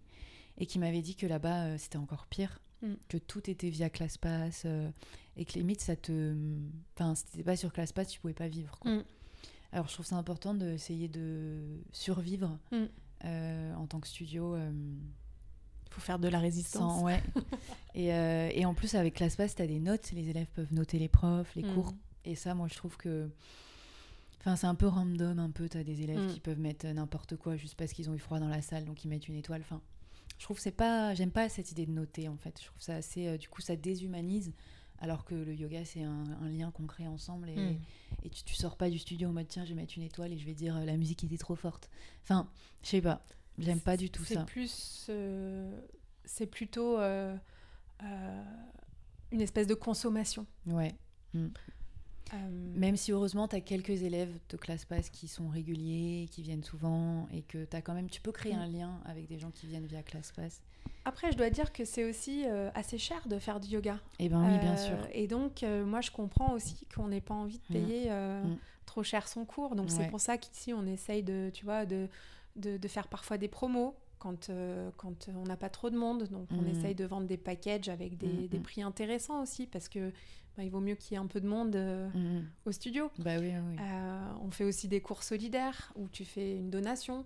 A: et qui m'avait dit que là-bas euh, c'était encore pire, mm. que tout était via ClassPass euh, et que limite ça te. Enfin, si t'étais pas sur ClassPass, tu pouvais pas vivre. Quoi. Mm. Alors je trouve ça important d'essayer de survivre mm. en tant que studio.
B: Il faut faire de la résistance.
A: ouais. et, et, en plus, avec ClassPass, tu as des notes. Les élèves peuvent noter les profs, les cours. Et ça, moi, je trouve que. Enfin, c'est un peu random, un peu. Tu as des élèves mm. qui peuvent mettre n'importe quoi juste parce qu'ils ont eu froid dans la salle, donc ils mettent une étoile. Enfin, je trouve que c'est pas. J'aime pas cette idée de noter, en fait. Je trouve ça assez. Euh, du coup, ça déshumanise. Alors que le yoga, c'est un, lien qu'on crée ensemble. Et, mm. et tu, tu, sors pas du studio en mode tiens, je vais mettre une étoile et je vais dire euh, la musique était trop forte. Enfin, je sais pas. J'aime pas du tout ça.
B: C'est plus. Euh, c'est plutôt. une espèce de consommation.
A: Ouais. Mm. Euh, Même si heureusement, tu as quelques élèves de classe pass qui sont réguliers, qui viennent souvent, et que as quand même, tu peux créer mm. un lien avec des gens qui viennent via classe pass.
B: Après, je dois dire que c'est aussi euh, assez cher de faire du yoga.
A: Eh ben oui, bien sûr.
B: Euh, et donc, moi, je comprends aussi qu'on n'ait pas envie de mm. payer mm. trop cher son cours. Donc, c'est pour ça qu'ici, on essaye de, tu vois, de, de, de, faire parfois des promos quand, quand on n'a pas trop de monde. Donc, on essaye de vendre des packages avec des, des prix intéressants aussi, parce que il vaut mieux qu'il y ait un peu de monde euh, mm. au studio.
A: Bah oui,
B: euh, on fait aussi des cours solidaires où tu fais une donation.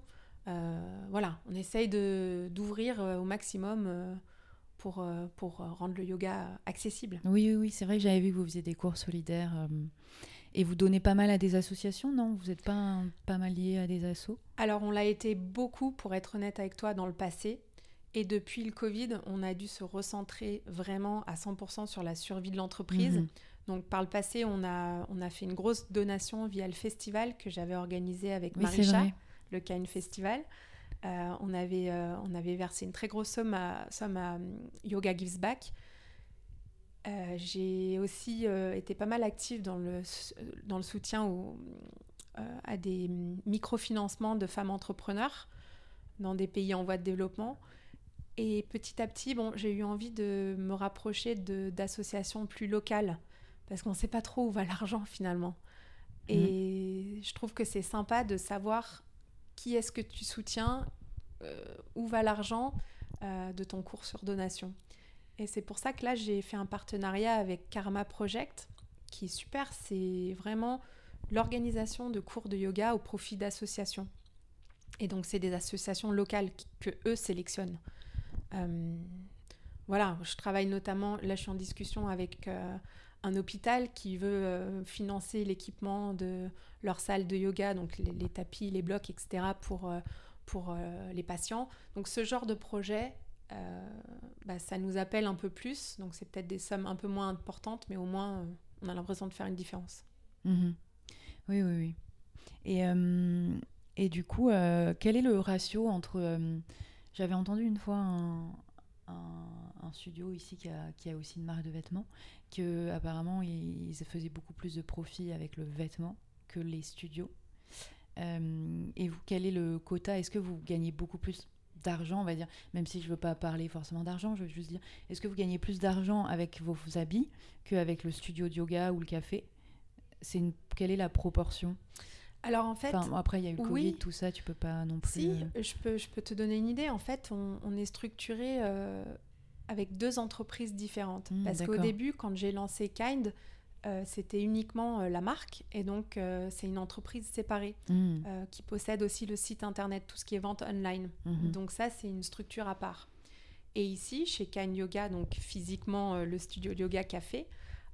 B: Euh, voilà, on essaye d'ouvrir au maximum pour, pour rendre le yoga accessible.
A: Oui, oui, oui c'est vrai que j'avais vu que vous faisiez des cours solidaires. et vous donnez pas mal à des associations, non? Vous n'êtes pas pas mal lié à des assos?
B: Alors, on l'a été beaucoup, pour être honnête avec toi, dans le passé. Et depuis le Covid, on a dû se recentrer vraiment à 100% sur la survie de l'entreprise. Mhm. Donc par le passé, on a, on a fait une grosse donation via le festival que j'avais organisé avec oui, Marisha, le Kind Festival. Euh, on, avait, euh, on avait versé une très grosse somme à, somme à hum, Yoga Gives Back. Euh, j'ai aussi été pas mal active dans le, dans le soutien au, à des microfinancements de femmes entrepreneurs dans des pays en voie de développement. Et petit à petit, bon, j'ai eu envie de me rapprocher d'associations plus locales parce qu'on ne sait pas trop où va l'argent finalement. Et mhm. je trouve que c'est sympa de savoir qui est-ce que tu soutiens, euh, où va l'argent euh, de ton cours sur donation. Et c'est pour ça que là, j'ai fait un partenariat avec Karma Project, qui est super. C'est vraiment l'organisation de cours de yoga au profit d'associations. Et donc, c'est des associations locales que eux sélectionnent. Euh, voilà, je travaille notamment, là je suis en discussion avec euh, un hôpital qui veut euh, financer l'équipement de leur salle de yoga, donc les, tapis, les blocs, etc. pour, pour les patients. Donc ce genre de projet, bah, ça nous appelle un peu plus, donc c'est peut-être des sommes un peu moins importantes, mais au moins on a l'impression de faire une différence.
A: Mhm. Oui, oui, oui. Et, et du coup, quel est le ratio entre j'avais entendu une fois un, studio ici qui a, aussi une marque de vêtements, que apparemment ils, faisaient beaucoup plus de profit avec le vêtement que les studios. Euh, et vous, quel est le quota? Est-ce que vous gagnez beaucoup plus d'argent, on va dire, même si je veux pas parler forcément d'argent, je veux juste dire, est-ce que vous gagnez plus d'argent avec vos, habits qu'avec le studio de yoga ou le café? C'est. Quelle est la proportion?
B: Alors en fait,
A: Enfin, après, il y a eu le
B: oui.
A: Covid, tout ça, tu peux pas non plus.
B: si,
A: euh,
B: je peux, je peux te donner une idée. En fait, on, on est structuré euh, avec deux entreprises différentes.
A: Hmm,
B: Parce qu'au début, quand j'ai lancé Kind, euh, c'était uniquement euh, la marque. Et donc, c'est une entreprise séparée
A: hmm,
B: qui possède aussi le site internet, tout ce qui est vente online.
A: mhm.
B: Donc ça, c'est une structure à part. Et ici, chez Kind Yoga, donc physiquement le studio yoga café,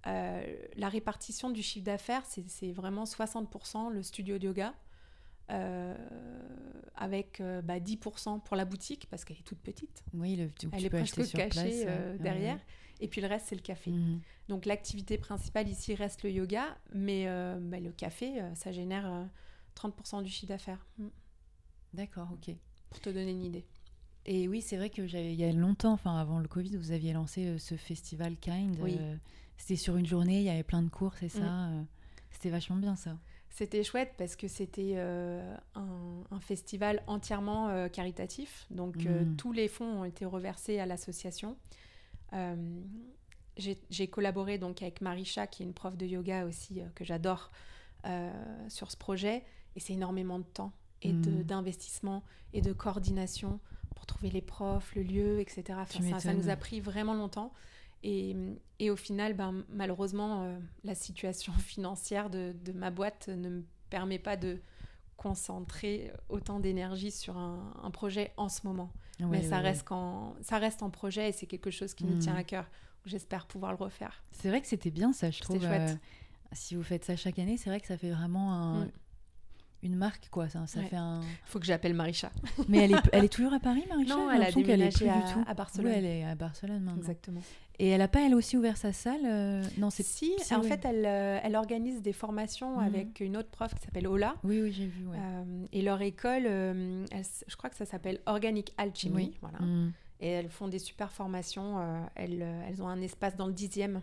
B: euh, la répartition du chiffre d'affaires, c'est vraiment 60% le studio de yoga, euh, avec euh, bah, 10% pour la boutique, parce qu'elle est toute petite.
A: Oui, le, tu,
B: Elle
A: tu
B: est presque cachée
A: place,
B: derrière.
A: ouais,
B: Et puis le reste, c'est le café.
A: Mhm.
B: Donc l'activité principale ici reste le yoga, mais bah, le café, ça génère euh, 30% du chiffre d'affaires. Mm.
A: D'accord, ok.
B: Pour te donner une idée.
A: Et oui, c'est vrai que j'avais, il y a longtemps, enfin avant le Covid, vous aviez lancé ce festival Kind.
B: Oui.
A: C'était sur une journée, il y avait plein de cours, c'est ça.
B: Mm.
A: euh, c'était vachement bien ça.
B: C'était chouette parce que c'était euh, un, un festival entièrement euh, caritatif. Donc euh,
A: Mhm.
B: tous les fonds ont été reversés à l'association. J'ai collaboré donc avec Marisha, qui est une prof de yoga aussi que j'adore, sur ce projet. Et c'est énormément de temps et
A: Mhm.
B: d'investissement et de coordination pour trouver les profs, le lieu, etc. Enfin, ça, ça nous a pris vraiment longtemps. Et, et au final, ben, malheureusement, euh, la situation financière de, de ma boîte ne me permet pas de concentrer autant d'énergie sur un, un projet en ce moment.
A: Ouais,
B: Mais
A: ouais,
B: ça,
A: ouais.
B: reste quand, ça reste en projet et c'est quelque chose qui me
A: Mhm.
B: tient à cœur. J'espère pouvoir le refaire.
A: C'est vrai que c'était bien ça, je trouve.
B: chouette.
A: euh, si vous faites ça chaque année, c'est vrai que ça fait vraiment un-
B: Mm.
A: une marque, quoi. Ça, ça
B: Ouais.
A: fait un.
B: faut que j'appelle Marisha.
A: Mais elle est, elle est toujours à Paris, Marie
B: Non, elle a déménagé
A: plus
B: à,
A: du tout.
B: à Barcelone.
A: Oui, elle est à Barcelone maintenant.
B: Exactement.
A: Et elle a pas elle aussi ouvert sa salle euh, Non, c'est.
B: Si, en fait, elle, euh, elle organise des formations
A: Mhm.
B: avec une autre prof qui s'appelle Ola.
A: Oui, oui, j'ai vu. Ouais.
B: Euh, et leur école, euh, elle je crois que ça s'appelle Organic Alchemy.
A: Oui.
B: Voilà.
A: Mm.
B: Et elles font des super formations. elles, elles ont un espace dans le dixième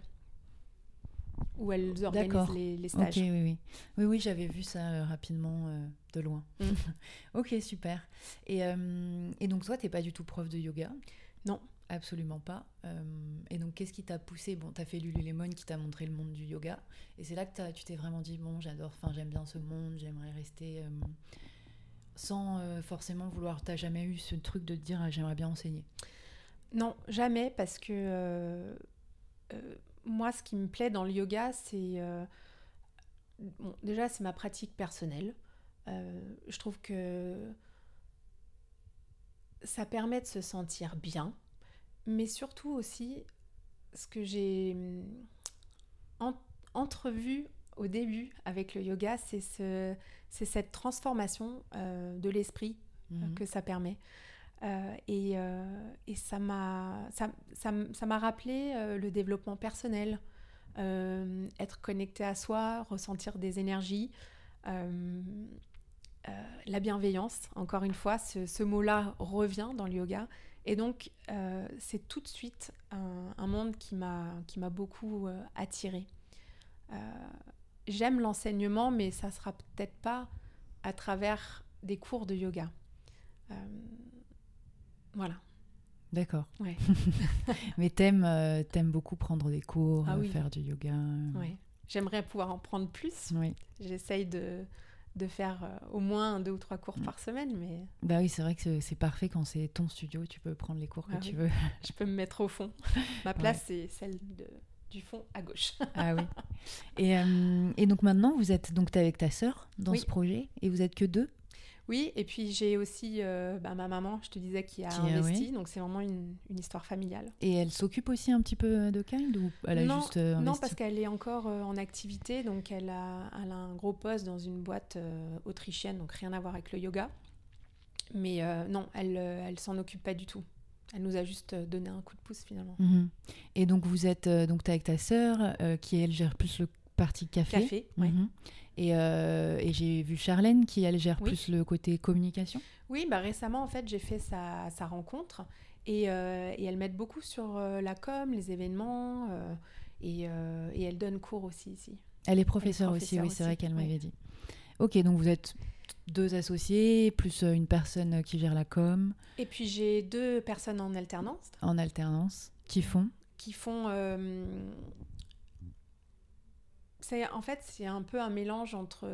B: où elles organisent les, stages.
A: oui, oui. Oui, oui, j'avais vu ça rapidement de loin.
B: Mm.
A: ok, super. Et, et donc, toi, t'es pas du tout prof de yoga?
B: Non.
A: Absolument pas. Euh, et donc, qu'est-ce qui t'a poussé? Bon, t'as fait Lululemon qui t'a montré le monde du yoga. Et c'est là que tu t'es vraiment dit bon, j'adore, enfin, j'aime bien ce monde, j'aimerais rester. euh, sans euh, forcément vouloir. T'as jamais eu ce truc de te dire ah, j'aimerais bien enseigner?
B: Non, jamais, parce que moi, ce qui me plaît dans le yoga, c'est. bon, déjà, c'est ma pratique personnelle. Je trouve que ça permet de se sentir bien, mais surtout aussi, ce que j'ai en- entrevu au début avec le yoga, c'est ce, c'est cette transformation euh, de l'esprit euh,
A: Mhm.
B: que ça permet. Euh, et, euh, et ça m'a ça, ça ça m'a rappelé le développement personnel, être connecté à soi, ressentir des énergies, la bienveillance. Encore une fois, ce, ce mot-là revient dans le yoga. Et donc, euh, c'est tout de suite un, un monde qui m'a beaucoup euh, attirée. Euh, J'aime l'enseignement, mais ça sera peut-être pas à travers des cours de yoga. Euh, voilà.
A: D'accord.
B: Ouais.
A: Mais t'aimes, euh, t'aimes beaucoup prendre des cours,
B: Ah oui.
A: faire du yoga.
B: Ouais. J'aimerais pouvoir en prendre plus.
A: Oui.
B: J'essaye de, de faire euh, au moins deux ou trois cours
A: Mm.
B: par semaine, mais
A: Bah oui, c'est vrai que c'est- parfait quand c'est ton studio, tu peux prendre les cours que
B: Ah
A: tu
B: oui.
A: veux.
B: je peux me mettre au fond. Ma place, c'est celle de- du fond à gauche.
A: ah oui. Et, euh, et donc maintenant, vous êtes donc es avec ta sœur dans
B: Oui.
A: ce projet et vous êtes que deux?
B: Oui, et puis j'ai aussi euh, bah, ma maman, je te disais, qui a
A: Qui
B: investi, donc c'est vraiment une, une histoire familiale.
A: Et elle s'occupe aussi un petit peu de Kind ou elle a
B: non,
A: juste euh,
B: non, parce qu'elle est encore euh, en activité, donc elle a, elle a un gros poste dans une boîte euh, autrichienne, donc rien à voir avec le yoga. Mais euh, non, elle, euh, elle s'en occupe pas du tout. Elle nous a juste euh, donné un coup de pouce finalement.
A: Mhm. Et donc vous êtes euh, donc t'es avec ta sœur euh, qui elle gère plus le parti café?
B: Café, ouais.
A: Et, euh, et j'ai vu Charlène qui elle gère
B: Oui.
A: plus le côté communication.
B: Oui, bah récemment, en fait, j'ai fait sa, sa rencontre et, euh, et elle m'aide beaucoup sur euh, la com, les événements euh, et, et elle donne cours aussi ici.
A: Elle est professeure aussi, oui, c'est vrai qu'elle m'avait dit. Ok, donc vous êtes deux associés, plus une personne qui gère la com.
B: Et puis j'ai deux personnes en alternance.
A: En alternance. Qui font
B: Qui font. Euh, c'est, en fait, c'est un peu un mélange entre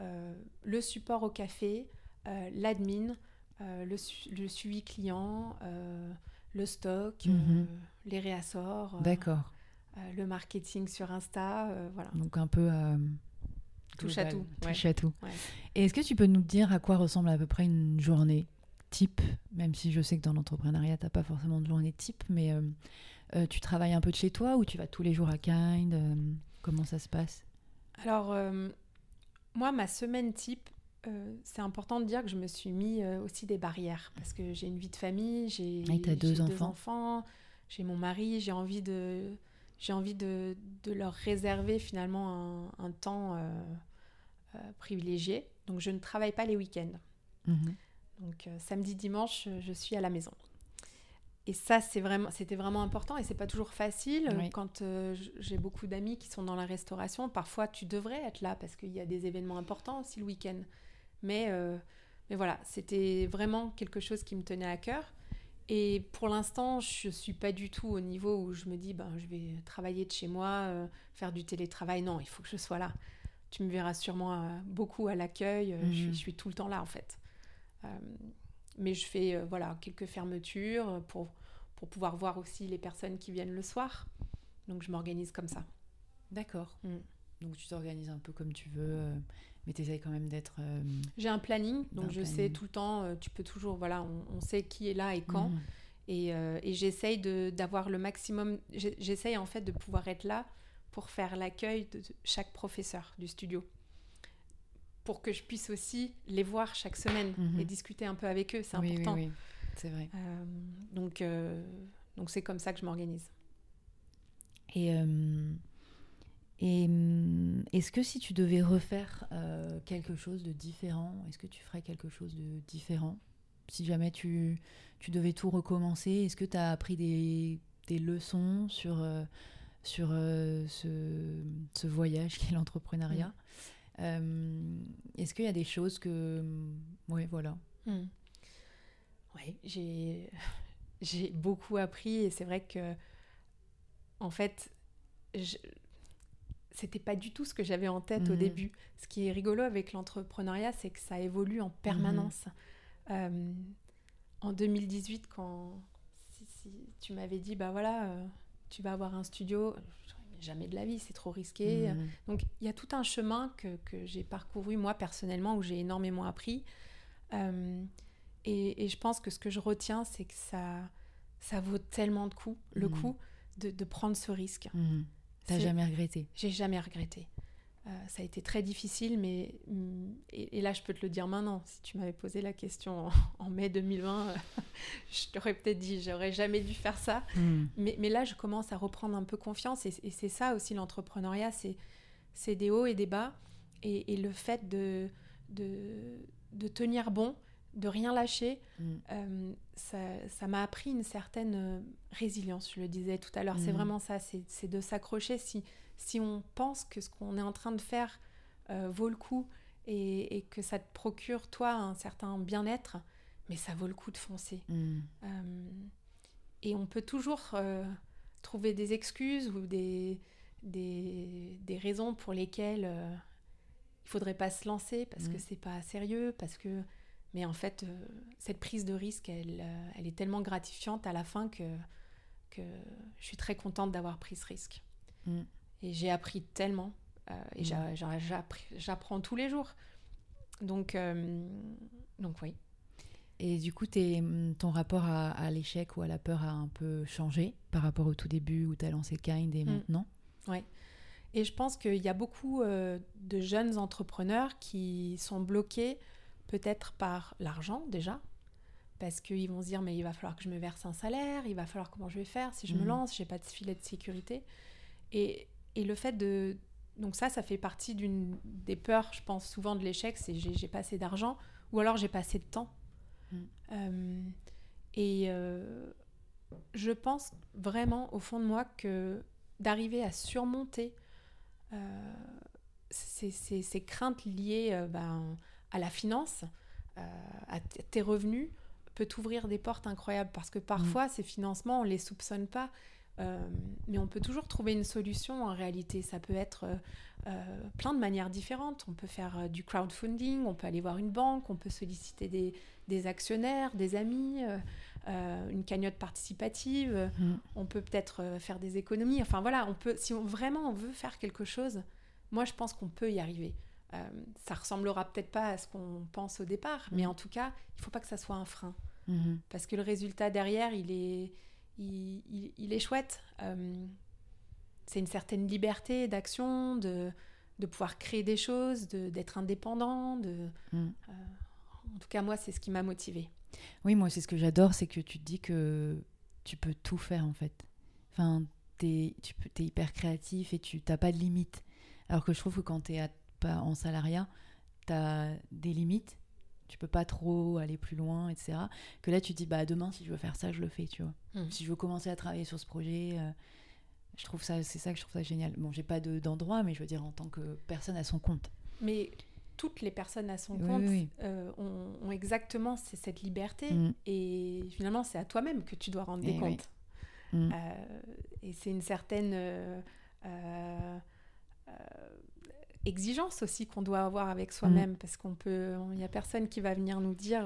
B: euh, le support au café, l'admin, le, le, suivi client, le stock,
A: Mhm.
B: les réassorts.
A: D'accord.
B: le marketing sur Insta, voilà.
A: Donc un peu. euh,
B: Touche à tout, ouais.
A: Touche à tout.
B: Ouais.
A: Et est-ce que tu peux nous dire à quoi ressemble à peu près une journée type Même si je sais que dans l'entrepreneuriat, tu n'as pas forcément de journée type, mais euh, euh, tu travailles un peu de chez toi ou tu vas tous les jours à Kind euh, Comment ça se passe?
B: Alors, euh, moi, ma semaine type, euh, c'est important de dire que je me suis mis euh, aussi des barrières parce que j'ai une vie de famille, j'ai
A: Ah, deux enfants?
B: j'ai mon mari, j'ai envie de j'ai envie de, de leur réserver finalement un, un temps euh, privilégié. Donc, je ne travaille pas les week-ends.
A: Mhm.
B: Donc samedi, dimanche, je suis à la maison. Et ça, c'est vraiment, c'était vraiment important et c'est pas toujours facile
A: Oui.
B: quand euh, j'ai beaucoup d'amis qui sont dans la restauration. Parfois, tu devrais être là parce qu'il y a des événements importants aussi le week-end. Mais, euh, mais voilà, c'était vraiment quelque chose qui me tenait à cœur. Et pour l'instant, je suis pas du tout au niveau où je me dis, ben, je vais travailler de chez moi, euh, faire du télétravail. Non, il faut que je sois là. Tu me verras sûrement beaucoup à l'accueil. je, suis,
A: Mhm.
B: je suis tout le temps là en fait. Mais je fais euh, voilà quelques fermetures pour, pour pouvoir voir aussi les personnes qui viennent le soir. Donc je m'organise comme ça.
A: D'accord.
B: Mm.
A: Donc tu t'organises un peu comme tu veux, euh, mais tu essayes quand même d'être. euh,
B: J'ai un planning, donc je sais tout le temps, euh, tu peux toujours, voilà, on, on sait qui est là et quand.
A: mhm.
B: Et, euh, et j'essaye d'avoir le maximum, j'essaye en fait de pouvoir être là pour faire l'accueil de chaque professeur du studio. Pour que je puisse aussi les voir chaque semaine
A: Mhm.
B: et discuter un peu avec eux, c'est
A: Oui, oui,
B: important.
A: oui, c'est vrai.
B: Euh, donc euh, donc c'est comme ça que je m'organise.
A: Et, euh, et est-ce que si tu devais refaire quelque chose de différent, est-ce que tu ferais quelque chose de différent? Si jamais tu, tu devais tout recommencer, est-ce que tu as appris des, des leçons sur, euh, sur euh, ce, ce voyage qu'est l'entrepreneuriat? Euh, Est-ce qu'il y a des choses que... Oui, voilà.
B: Hmm. Oui, j'ai j'ai beaucoup appris et c'est vrai que en fait je... c'était pas du tout ce que j'avais en tête au
A: Mhm.
B: début. Ce qui est rigolo avec l'entrepreneuriat, c'est que ça évolue en permanence. Euh, en 2018, quand si, si tu m'avais dit bah voilà, euh, tu vas avoir un studio, jamais de la vie, c'est trop risqué.
A: Mhm.
B: Donc il y a tout un chemin que, que j'ai parcouru moi personnellement où j'ai énormément appris. Euh, et, et je pense que ce que je retiens, c'est que ça, ça vaut tellement de coups, le
A: Mhm.
B: coup de, de prendre ce risque.
A: Mhm. T'as jamais regretté?
B: J'ai jamais regretté. Euh, ça a été très difficile, mais hum, et, et là je peux te le dire maintenant. Si tu m'avais posé la question en, en mai 2020, euh, je t'aurais peut-être dit j'aurais jamais dû faire ça.
A: Mhm.
B: Mais, mais là, je commence à reprendre un peu confiance. Et, et c'est ça aussi l'entrepreneuriat, c'est, des hauts et des bas. Et, et le fait de, de, de tenir bon, de rien lâcher,
A: Mhm.
B: euh, ça, m'a appris une certaine euh, résilience, je le disais tout à l'heure. C'est
A: Mhm.
B: vraiment ça, c'est, de s'accrocher. Si, si on pense que ce qu'on est en train de faire euh, vaut le coup et, et que ça te procure, toi, un certain bien-être, mais ça vaut le coup de foncer. Euh, et on peut toujours trouver des excuses ou des, des, des raisons pour lesquelles il faudrait pas se lancer parce que
A: Mm.
B: c'est pas sérieux, parce que. Mais en fait, euh, cette prise de risque, elle, euh, elle est tellement gratifiante à la fin que, que je suis très contente d'avoir pris ce risque.
A: Mm.
B: Et j'ai appris tellement. euh, et
A: Mm.
B: j'a- j'a- j'appr- j'apprends tous les jours. Donc, donc oui.
A: Et du coup, t'es- ton rapport à, à l'échec ou à la peur a un peu changé par rapport au tout début où tu as lancé Kind et
B: Mm.
A: maintenant?
B: Et je pense qu'il y a beaucoup de jeunes entrepreneurs qui sont bloqués peut-être par l'argent déjà, parce qu'ils vont se dire mais il va falloir que je me verse un salaire, il va falloir comment je vais faire si je me
A: Mhm.
B: lance, j'ai pas de filet de sécurité. Et, et le fait de... Donc ça, ça fait partie d'une des peurs, je pense souvent de l'échec, c'est j'ai pas assez d'argent ou alors j'ai pas assez de temps.
A: Mhm.
B: Euh, et euh, je pense vraiment au fond de moi que d'arriver à surmonter euh, ces, ces- ces craintes liées ben, à la finance, à tes revenus, peut t'ouvrir des portes incroyables parce que parfois mm. ces financements, on les soupçonne pas. mais on peut toujours trouver une solution en réalité. Ça peut être plein de manières différentes. On peut faire du crowdfunding, on peut aller voir une banque, on peut solliciter des, des actionnaires, des amis, euh, une cagnotte participative, mm. on peut peut-être euh, faire des économies. Enfin voilà, on peut, si on, vraiment on veut faire quelque chose, moi je pense qu'on peut y arriver. Euh, ça ressemblera peut-être pas à ce qu'on pense au départ, mais mm. en tout cas, il faut pas que ça soit un frein. Mm-hmm. Parce que le résultat derrière, il est, il, est chouette. c'est une certaine liberté d'action, de, de pouvoir créer des choses, d'être indépendant. De, mm. en tout cas, moi, c'est ce qui m'a motivée.
A: Oui, moi, c'est ce que j'adore, c'est que tu te dis que tu peux tout faire, en fait. Enfin, tu es hyper créatif et tu n'as pas de limites. Alors que je trouve que quand tu es pas en salariat, tu as des limites. Tu peux pas trop aller plus loin, etc. Que là, tu te dis, bah, demain, si je veux faire ça, je le fais, tu vois. Mmh. Si je veux commencer à travailler sur ce projet, euh, je trouve ça, c'est ça que je trouve ça génial. Bon, j'ai pas d'endroit, mais je veux dire, en tant que personne à son compte.
B: Mais toutes les personnes à son compte euh, ont, exactement cette liberté. Mm. Et finalement, c'est à toi-même que tu dois rendre des comptes. Mm. Euh, et c'est une certaine exigence aussi qu'on doit avoir avec soi-même, mm. parce qu'on peut, il n'y a personne qui va venir nous dire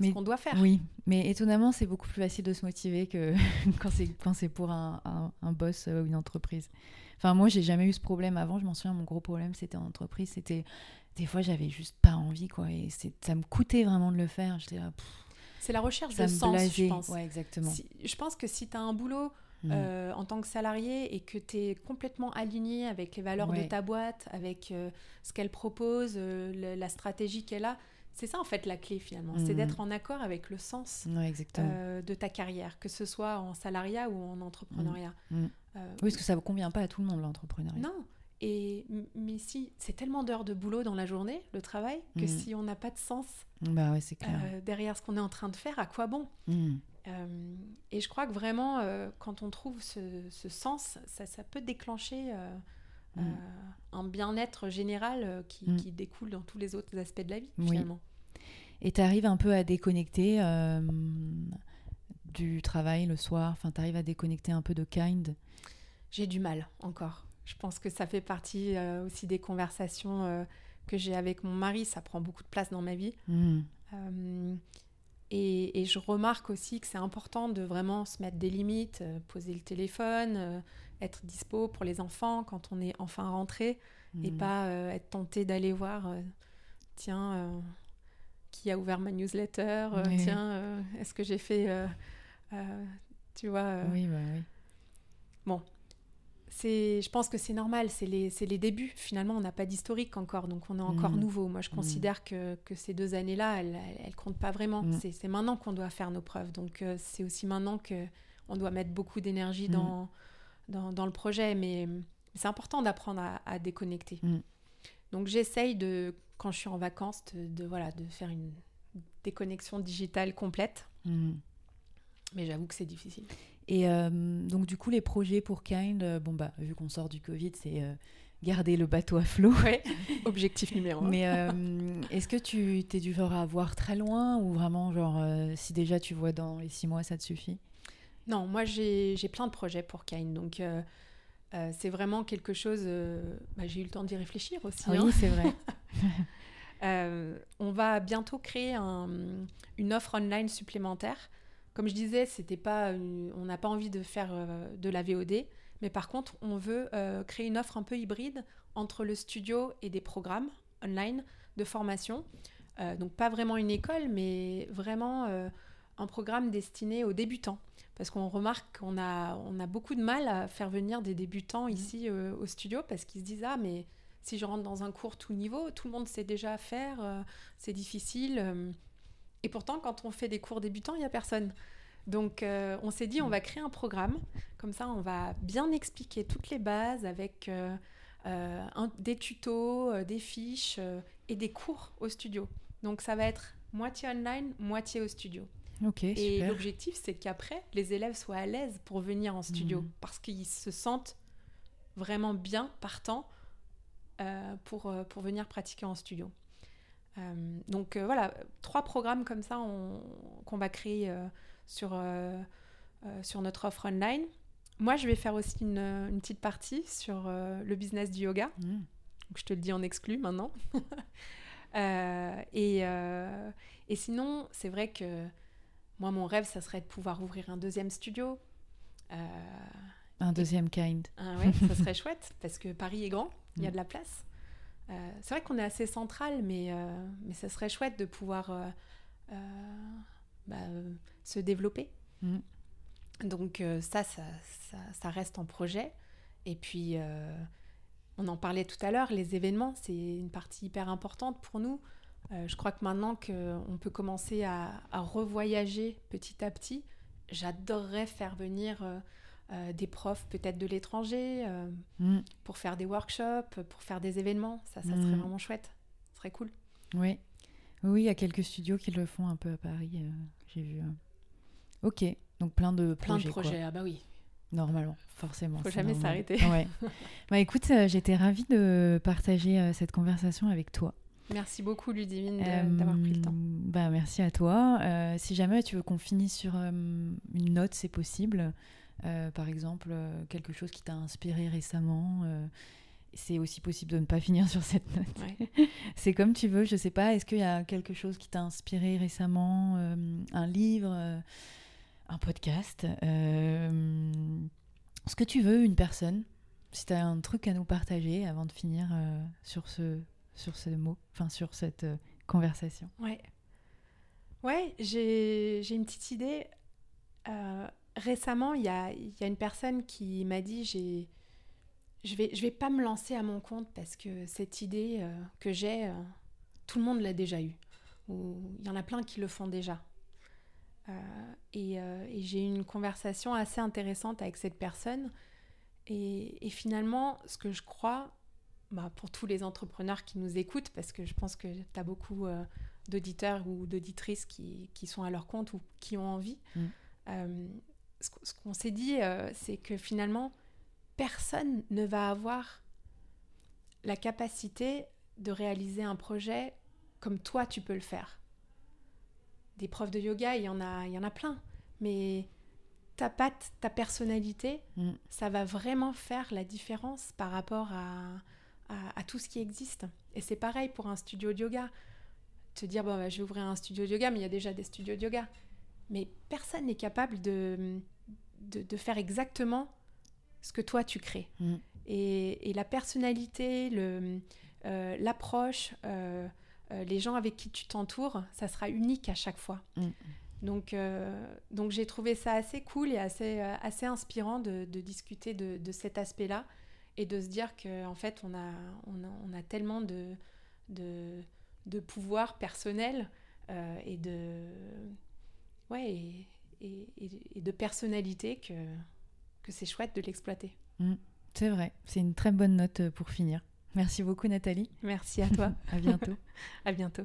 B: ce qu'on doit faire.
A: Oui, mais étonnamment, c'est beaucoup plus facile de se motiver que quand c'est pour un, un, un boss ou une entreprise. Enfin, moi, j'ai jamais eu ce problème avant. Je m'en souviens, mon gros problème, c'était en entreprise. C'était des fois j'avais juste pas envie quoi et ça me coûtait vraiment de le faire j'étais
B: c'est la recherche de sens je pense
A: ouais, exactement
B: je pense que si tu as un boulot mm. euh, en tant que salarié et que tu es complètement aligné avec les valeurs de ta boîte avec euh, ce qu'elle propose euh, la stratégie qu'elle a c'est ça en fait la clé finalement, c'est mm. d'être en accord avec le sens de ta carrière, que ce soit en salariat ou en entrepreneuriat.
A: Mm. oui, parce que ça ne convient pas à tout le monde l'entrepreneuriat.
B: Non, et, mais si, c'est tellement d'heures de boulot dans la journée, le travail, que si on n'a pas de sens
A: bah ouais, clair.
B: Euh, derrière ce qu'on est en train de faire, à quoi bon? Euh, Et je crois que vraiment, euh, quand on trouve ce, sens, ça, ça, peut déclencher mm. un bien-être général qui, qui, découle dans tous les autres aspects de la vie, finalement.
A: Et tu arrives un peu à déconnecter du travail le soir, enfin, tu arrives à déconnecter un peu de Kind?
B: J'ai du mal encore. Je pense que ça fait partie euh, aussi des conversations euh, que j'ai avec mon mari. Ça prend beaucoup de place dans ma vie. Hmm. Euh, et, je remarque aussi que c'est important de vraiment se mettre des limites, poser le téléphone, être dispo pour les enfants quand on est enfin rentré et hmm. pas être tenté d'aller voir, tiens, qui a ouvert ma newsletter, tiens, est-ce que j'ai fait, tu vois.
A: Oui, bah oui.
B: Bon, je pense que c'est normal, c'est les, les, débuts. Finalement, on n'a pas d'historique encore, donc on est encore mm. nouveau. Moi, je mm. considère que, que, ces deux années-là, elles, elles, comptent pas vraiment. Mm. C'est maintenant qu'on doit faire nos preuves. Donc, euh, c'est aussi maintenant que on doit mettre beaucoup d'énergie dans, dans, dans, le projet. Mais c'est important d'apprendre à, déconnecter. Donc, j'essaye de, quand je suis en vacances, de, de, voilà, de faire une déconnexion digitale complète. Mais j'avoue que c'est difficile.
A: Et euh, donc, du coup, les projets pour Kind, euh, bon, bah, vu qu'on sort du Covid, c'est euh, garder le bateau à flot.
B: Ouais, objectif numéro un.
A: Mais est-ce que tu t'es du genre à voir très loin ou vraiment, genre, si déjà tu vois dans les six mois, ça te suffit?
B: Non, moi, j'ai plein de projets pour Kind. Donc, c'est vraiment quelque chose. Bah, j'ai eu le temps d'y réfléchir aussi.
A: Oui, hein. c'est vrai.
B: on va bientôt créer un, une offre online supplémentaire comme je disais, c'était pas on n'a pas envie de faire euh, de la VOD, mais par contre, on veut euh, créer une offre un peu hybride entre le studio et des programmes online de formation. Euh, donc pas vraiment une école, mais vraiment un programme destiné aux débutants. Parce qu'on remarque qu'on a, on a beaucoup de mal à faire venir des débutants mmh. ici au studio parce qu'ils se disent Ah, mais si je rentre dans un cours tout niveau, tout le monde sait déjà faire, c'est difficile. Et pourtant, quand on fait des cours débutants, il n'y a personne. Donc, euh, on s'est dit, on va créer un programme. Comme ça, on va bien expliquer toutes les bases avec euh, euh, des tutos, des fiches et des cours au studio. Donc, ça va être moitié online, moitié au studio.
A: Ok.
B: et l'objectif, c'est qu'après, les élèves soient à l'aise pour venir en studio mmh. parce qu'ils se sentent vraiment bien partant pour, pour venir pratiquer en studio. Euh, donc euh, voilà, trois programmes comme ça qu'on va créer euh, sur, sur notre offre online. Moi, je vais faire aussi une, une petite partie sur le business du yoga.
A: Mm.
B: Donc, je te le dis en exclu maintenant. Et, et sinon, c'est vrai que moi, mon rêve, ça serait de pouvoir ouvrir un deuxième studio.
A: Un deuxième kind.
B: ah ouais, ça serait chouette parce que Paris est grand, il y a de la place. Euh, c'est vrai qu'on est assez central, mais, euh, mais ça serait chouette de pouvoir euh, bah, se développer.
A: Mm.
B: Donc ça, ça, ça, ça reste en projet. Et puis, on en parlait tout à l'heure, les événements, c'est une partie hyper importante pour nous. Euh, je crois que maintenant qu'on peut commencer à, à revoyager petit à petit, j'adorerais faire venir euh, euh, des profs peut-être de l'étranger euh,
A: Mm.
B: pour faire des workshops, pour faire des événements. Ça, ça serait
A: Mm.
B: vraiment chouette. Ce serait cool.
A: Oui. Oui, il y a quelques studios qui le font un peu à Paris. euh, J'ai vu. euh. Ok, donc plein de
B: Plein
A: projets.
B: de
A: quoi.
B: projets. Ah bah oui.
A: Normalement, forcément.
B: Faut jamais s'arrêter.
A: Ouais. bah écoute, j'étais ravie de partager cette conversation avec toi.
B: Merci beaucoup, Ludivine, d'avoir pris le temps.
A: Bah merci à toi. Si jamais tu veux qu'on finisse sur une note, c'est possible. Euh, par exemple, euh, quelque chose qui t'a inspiré récemment. euh, c'est aussi possible de ne pas finir sur cette note.
B: Ouais.
A: C'est comme tu veux, je sais pas. Est-ce qu'il y a quelque chose qui t'a inspiré récemment euh, Un livre euh, Un podcast euh, Ce que tu veux, une personne? Si tu as un truc à nous partager avant de finir sur, ce, sur ce mot, enfin sur cette conversation.
B: Ouais. Ouais, j'ai j'ai une petite idée. Récemment, il y a, il y a une personne qui m'a dit j'ai, je vais, je vais pas me lancer à mon compte parce que cette idée euh, que j'ai, euh, tout le monde l'a déjà eue. Ou il y en a plein qui le font déjà. Euh, et et j'ai eu une conversation assez intéressante avec cette personne. Et, et finalement, ce que je crois, bah, pour tous les entrepreneurs qui nous écoutent, parce que je pense que tu as beaucoup d'auditeurs ou d'auditrices qui, qui sont à leur compte ou qui ont envie.
A: Mm.
B: Ce qu- ce qu'on s'est dit, euh, c'est que finalement, personne ne va avoir la capacité de réaliser un projet comme toi, tu peux le faire. Des profs de yoga, il y en a, il y en a plein. Mais ta patte, ta personnalité,
A: Mm.
B: ça va vraiment faire la différence par rapport à, à, à tout ce qui existe. Et c'est pareil pour un studio de yoga. Te dire, bon, bah, je vais ouvrir un studio de yoga, mais il y a déjà des studios de yoga. Mais personne n'est capable de, de, de faire exactement ce que toi tu crées.
A: Mm.
B: Et, et la personnalité, le, euh, l'approche, euh, euh, les gens avec qui tu t'entoures, ça sera unique à chaque fois.
A: Mm.
B: Donc, euh, donc j'ai trouvé ça assez cool et assez, assez inspirant de, de discuter de, de cet aspect-là et de se dire qu'en en fait, on a, on a, on a tellement de, de, de pouvoir personnel euh, et, de, ouais, et, et- et- de personnalité que, que c'est chouette de l'exploiter.
A: C'est vrai, c'est une très bonne note euh, pour finir. Merci beaucoup Nathalie.
B: Merci à toi.
A: À bientôt.
B: à bientôt.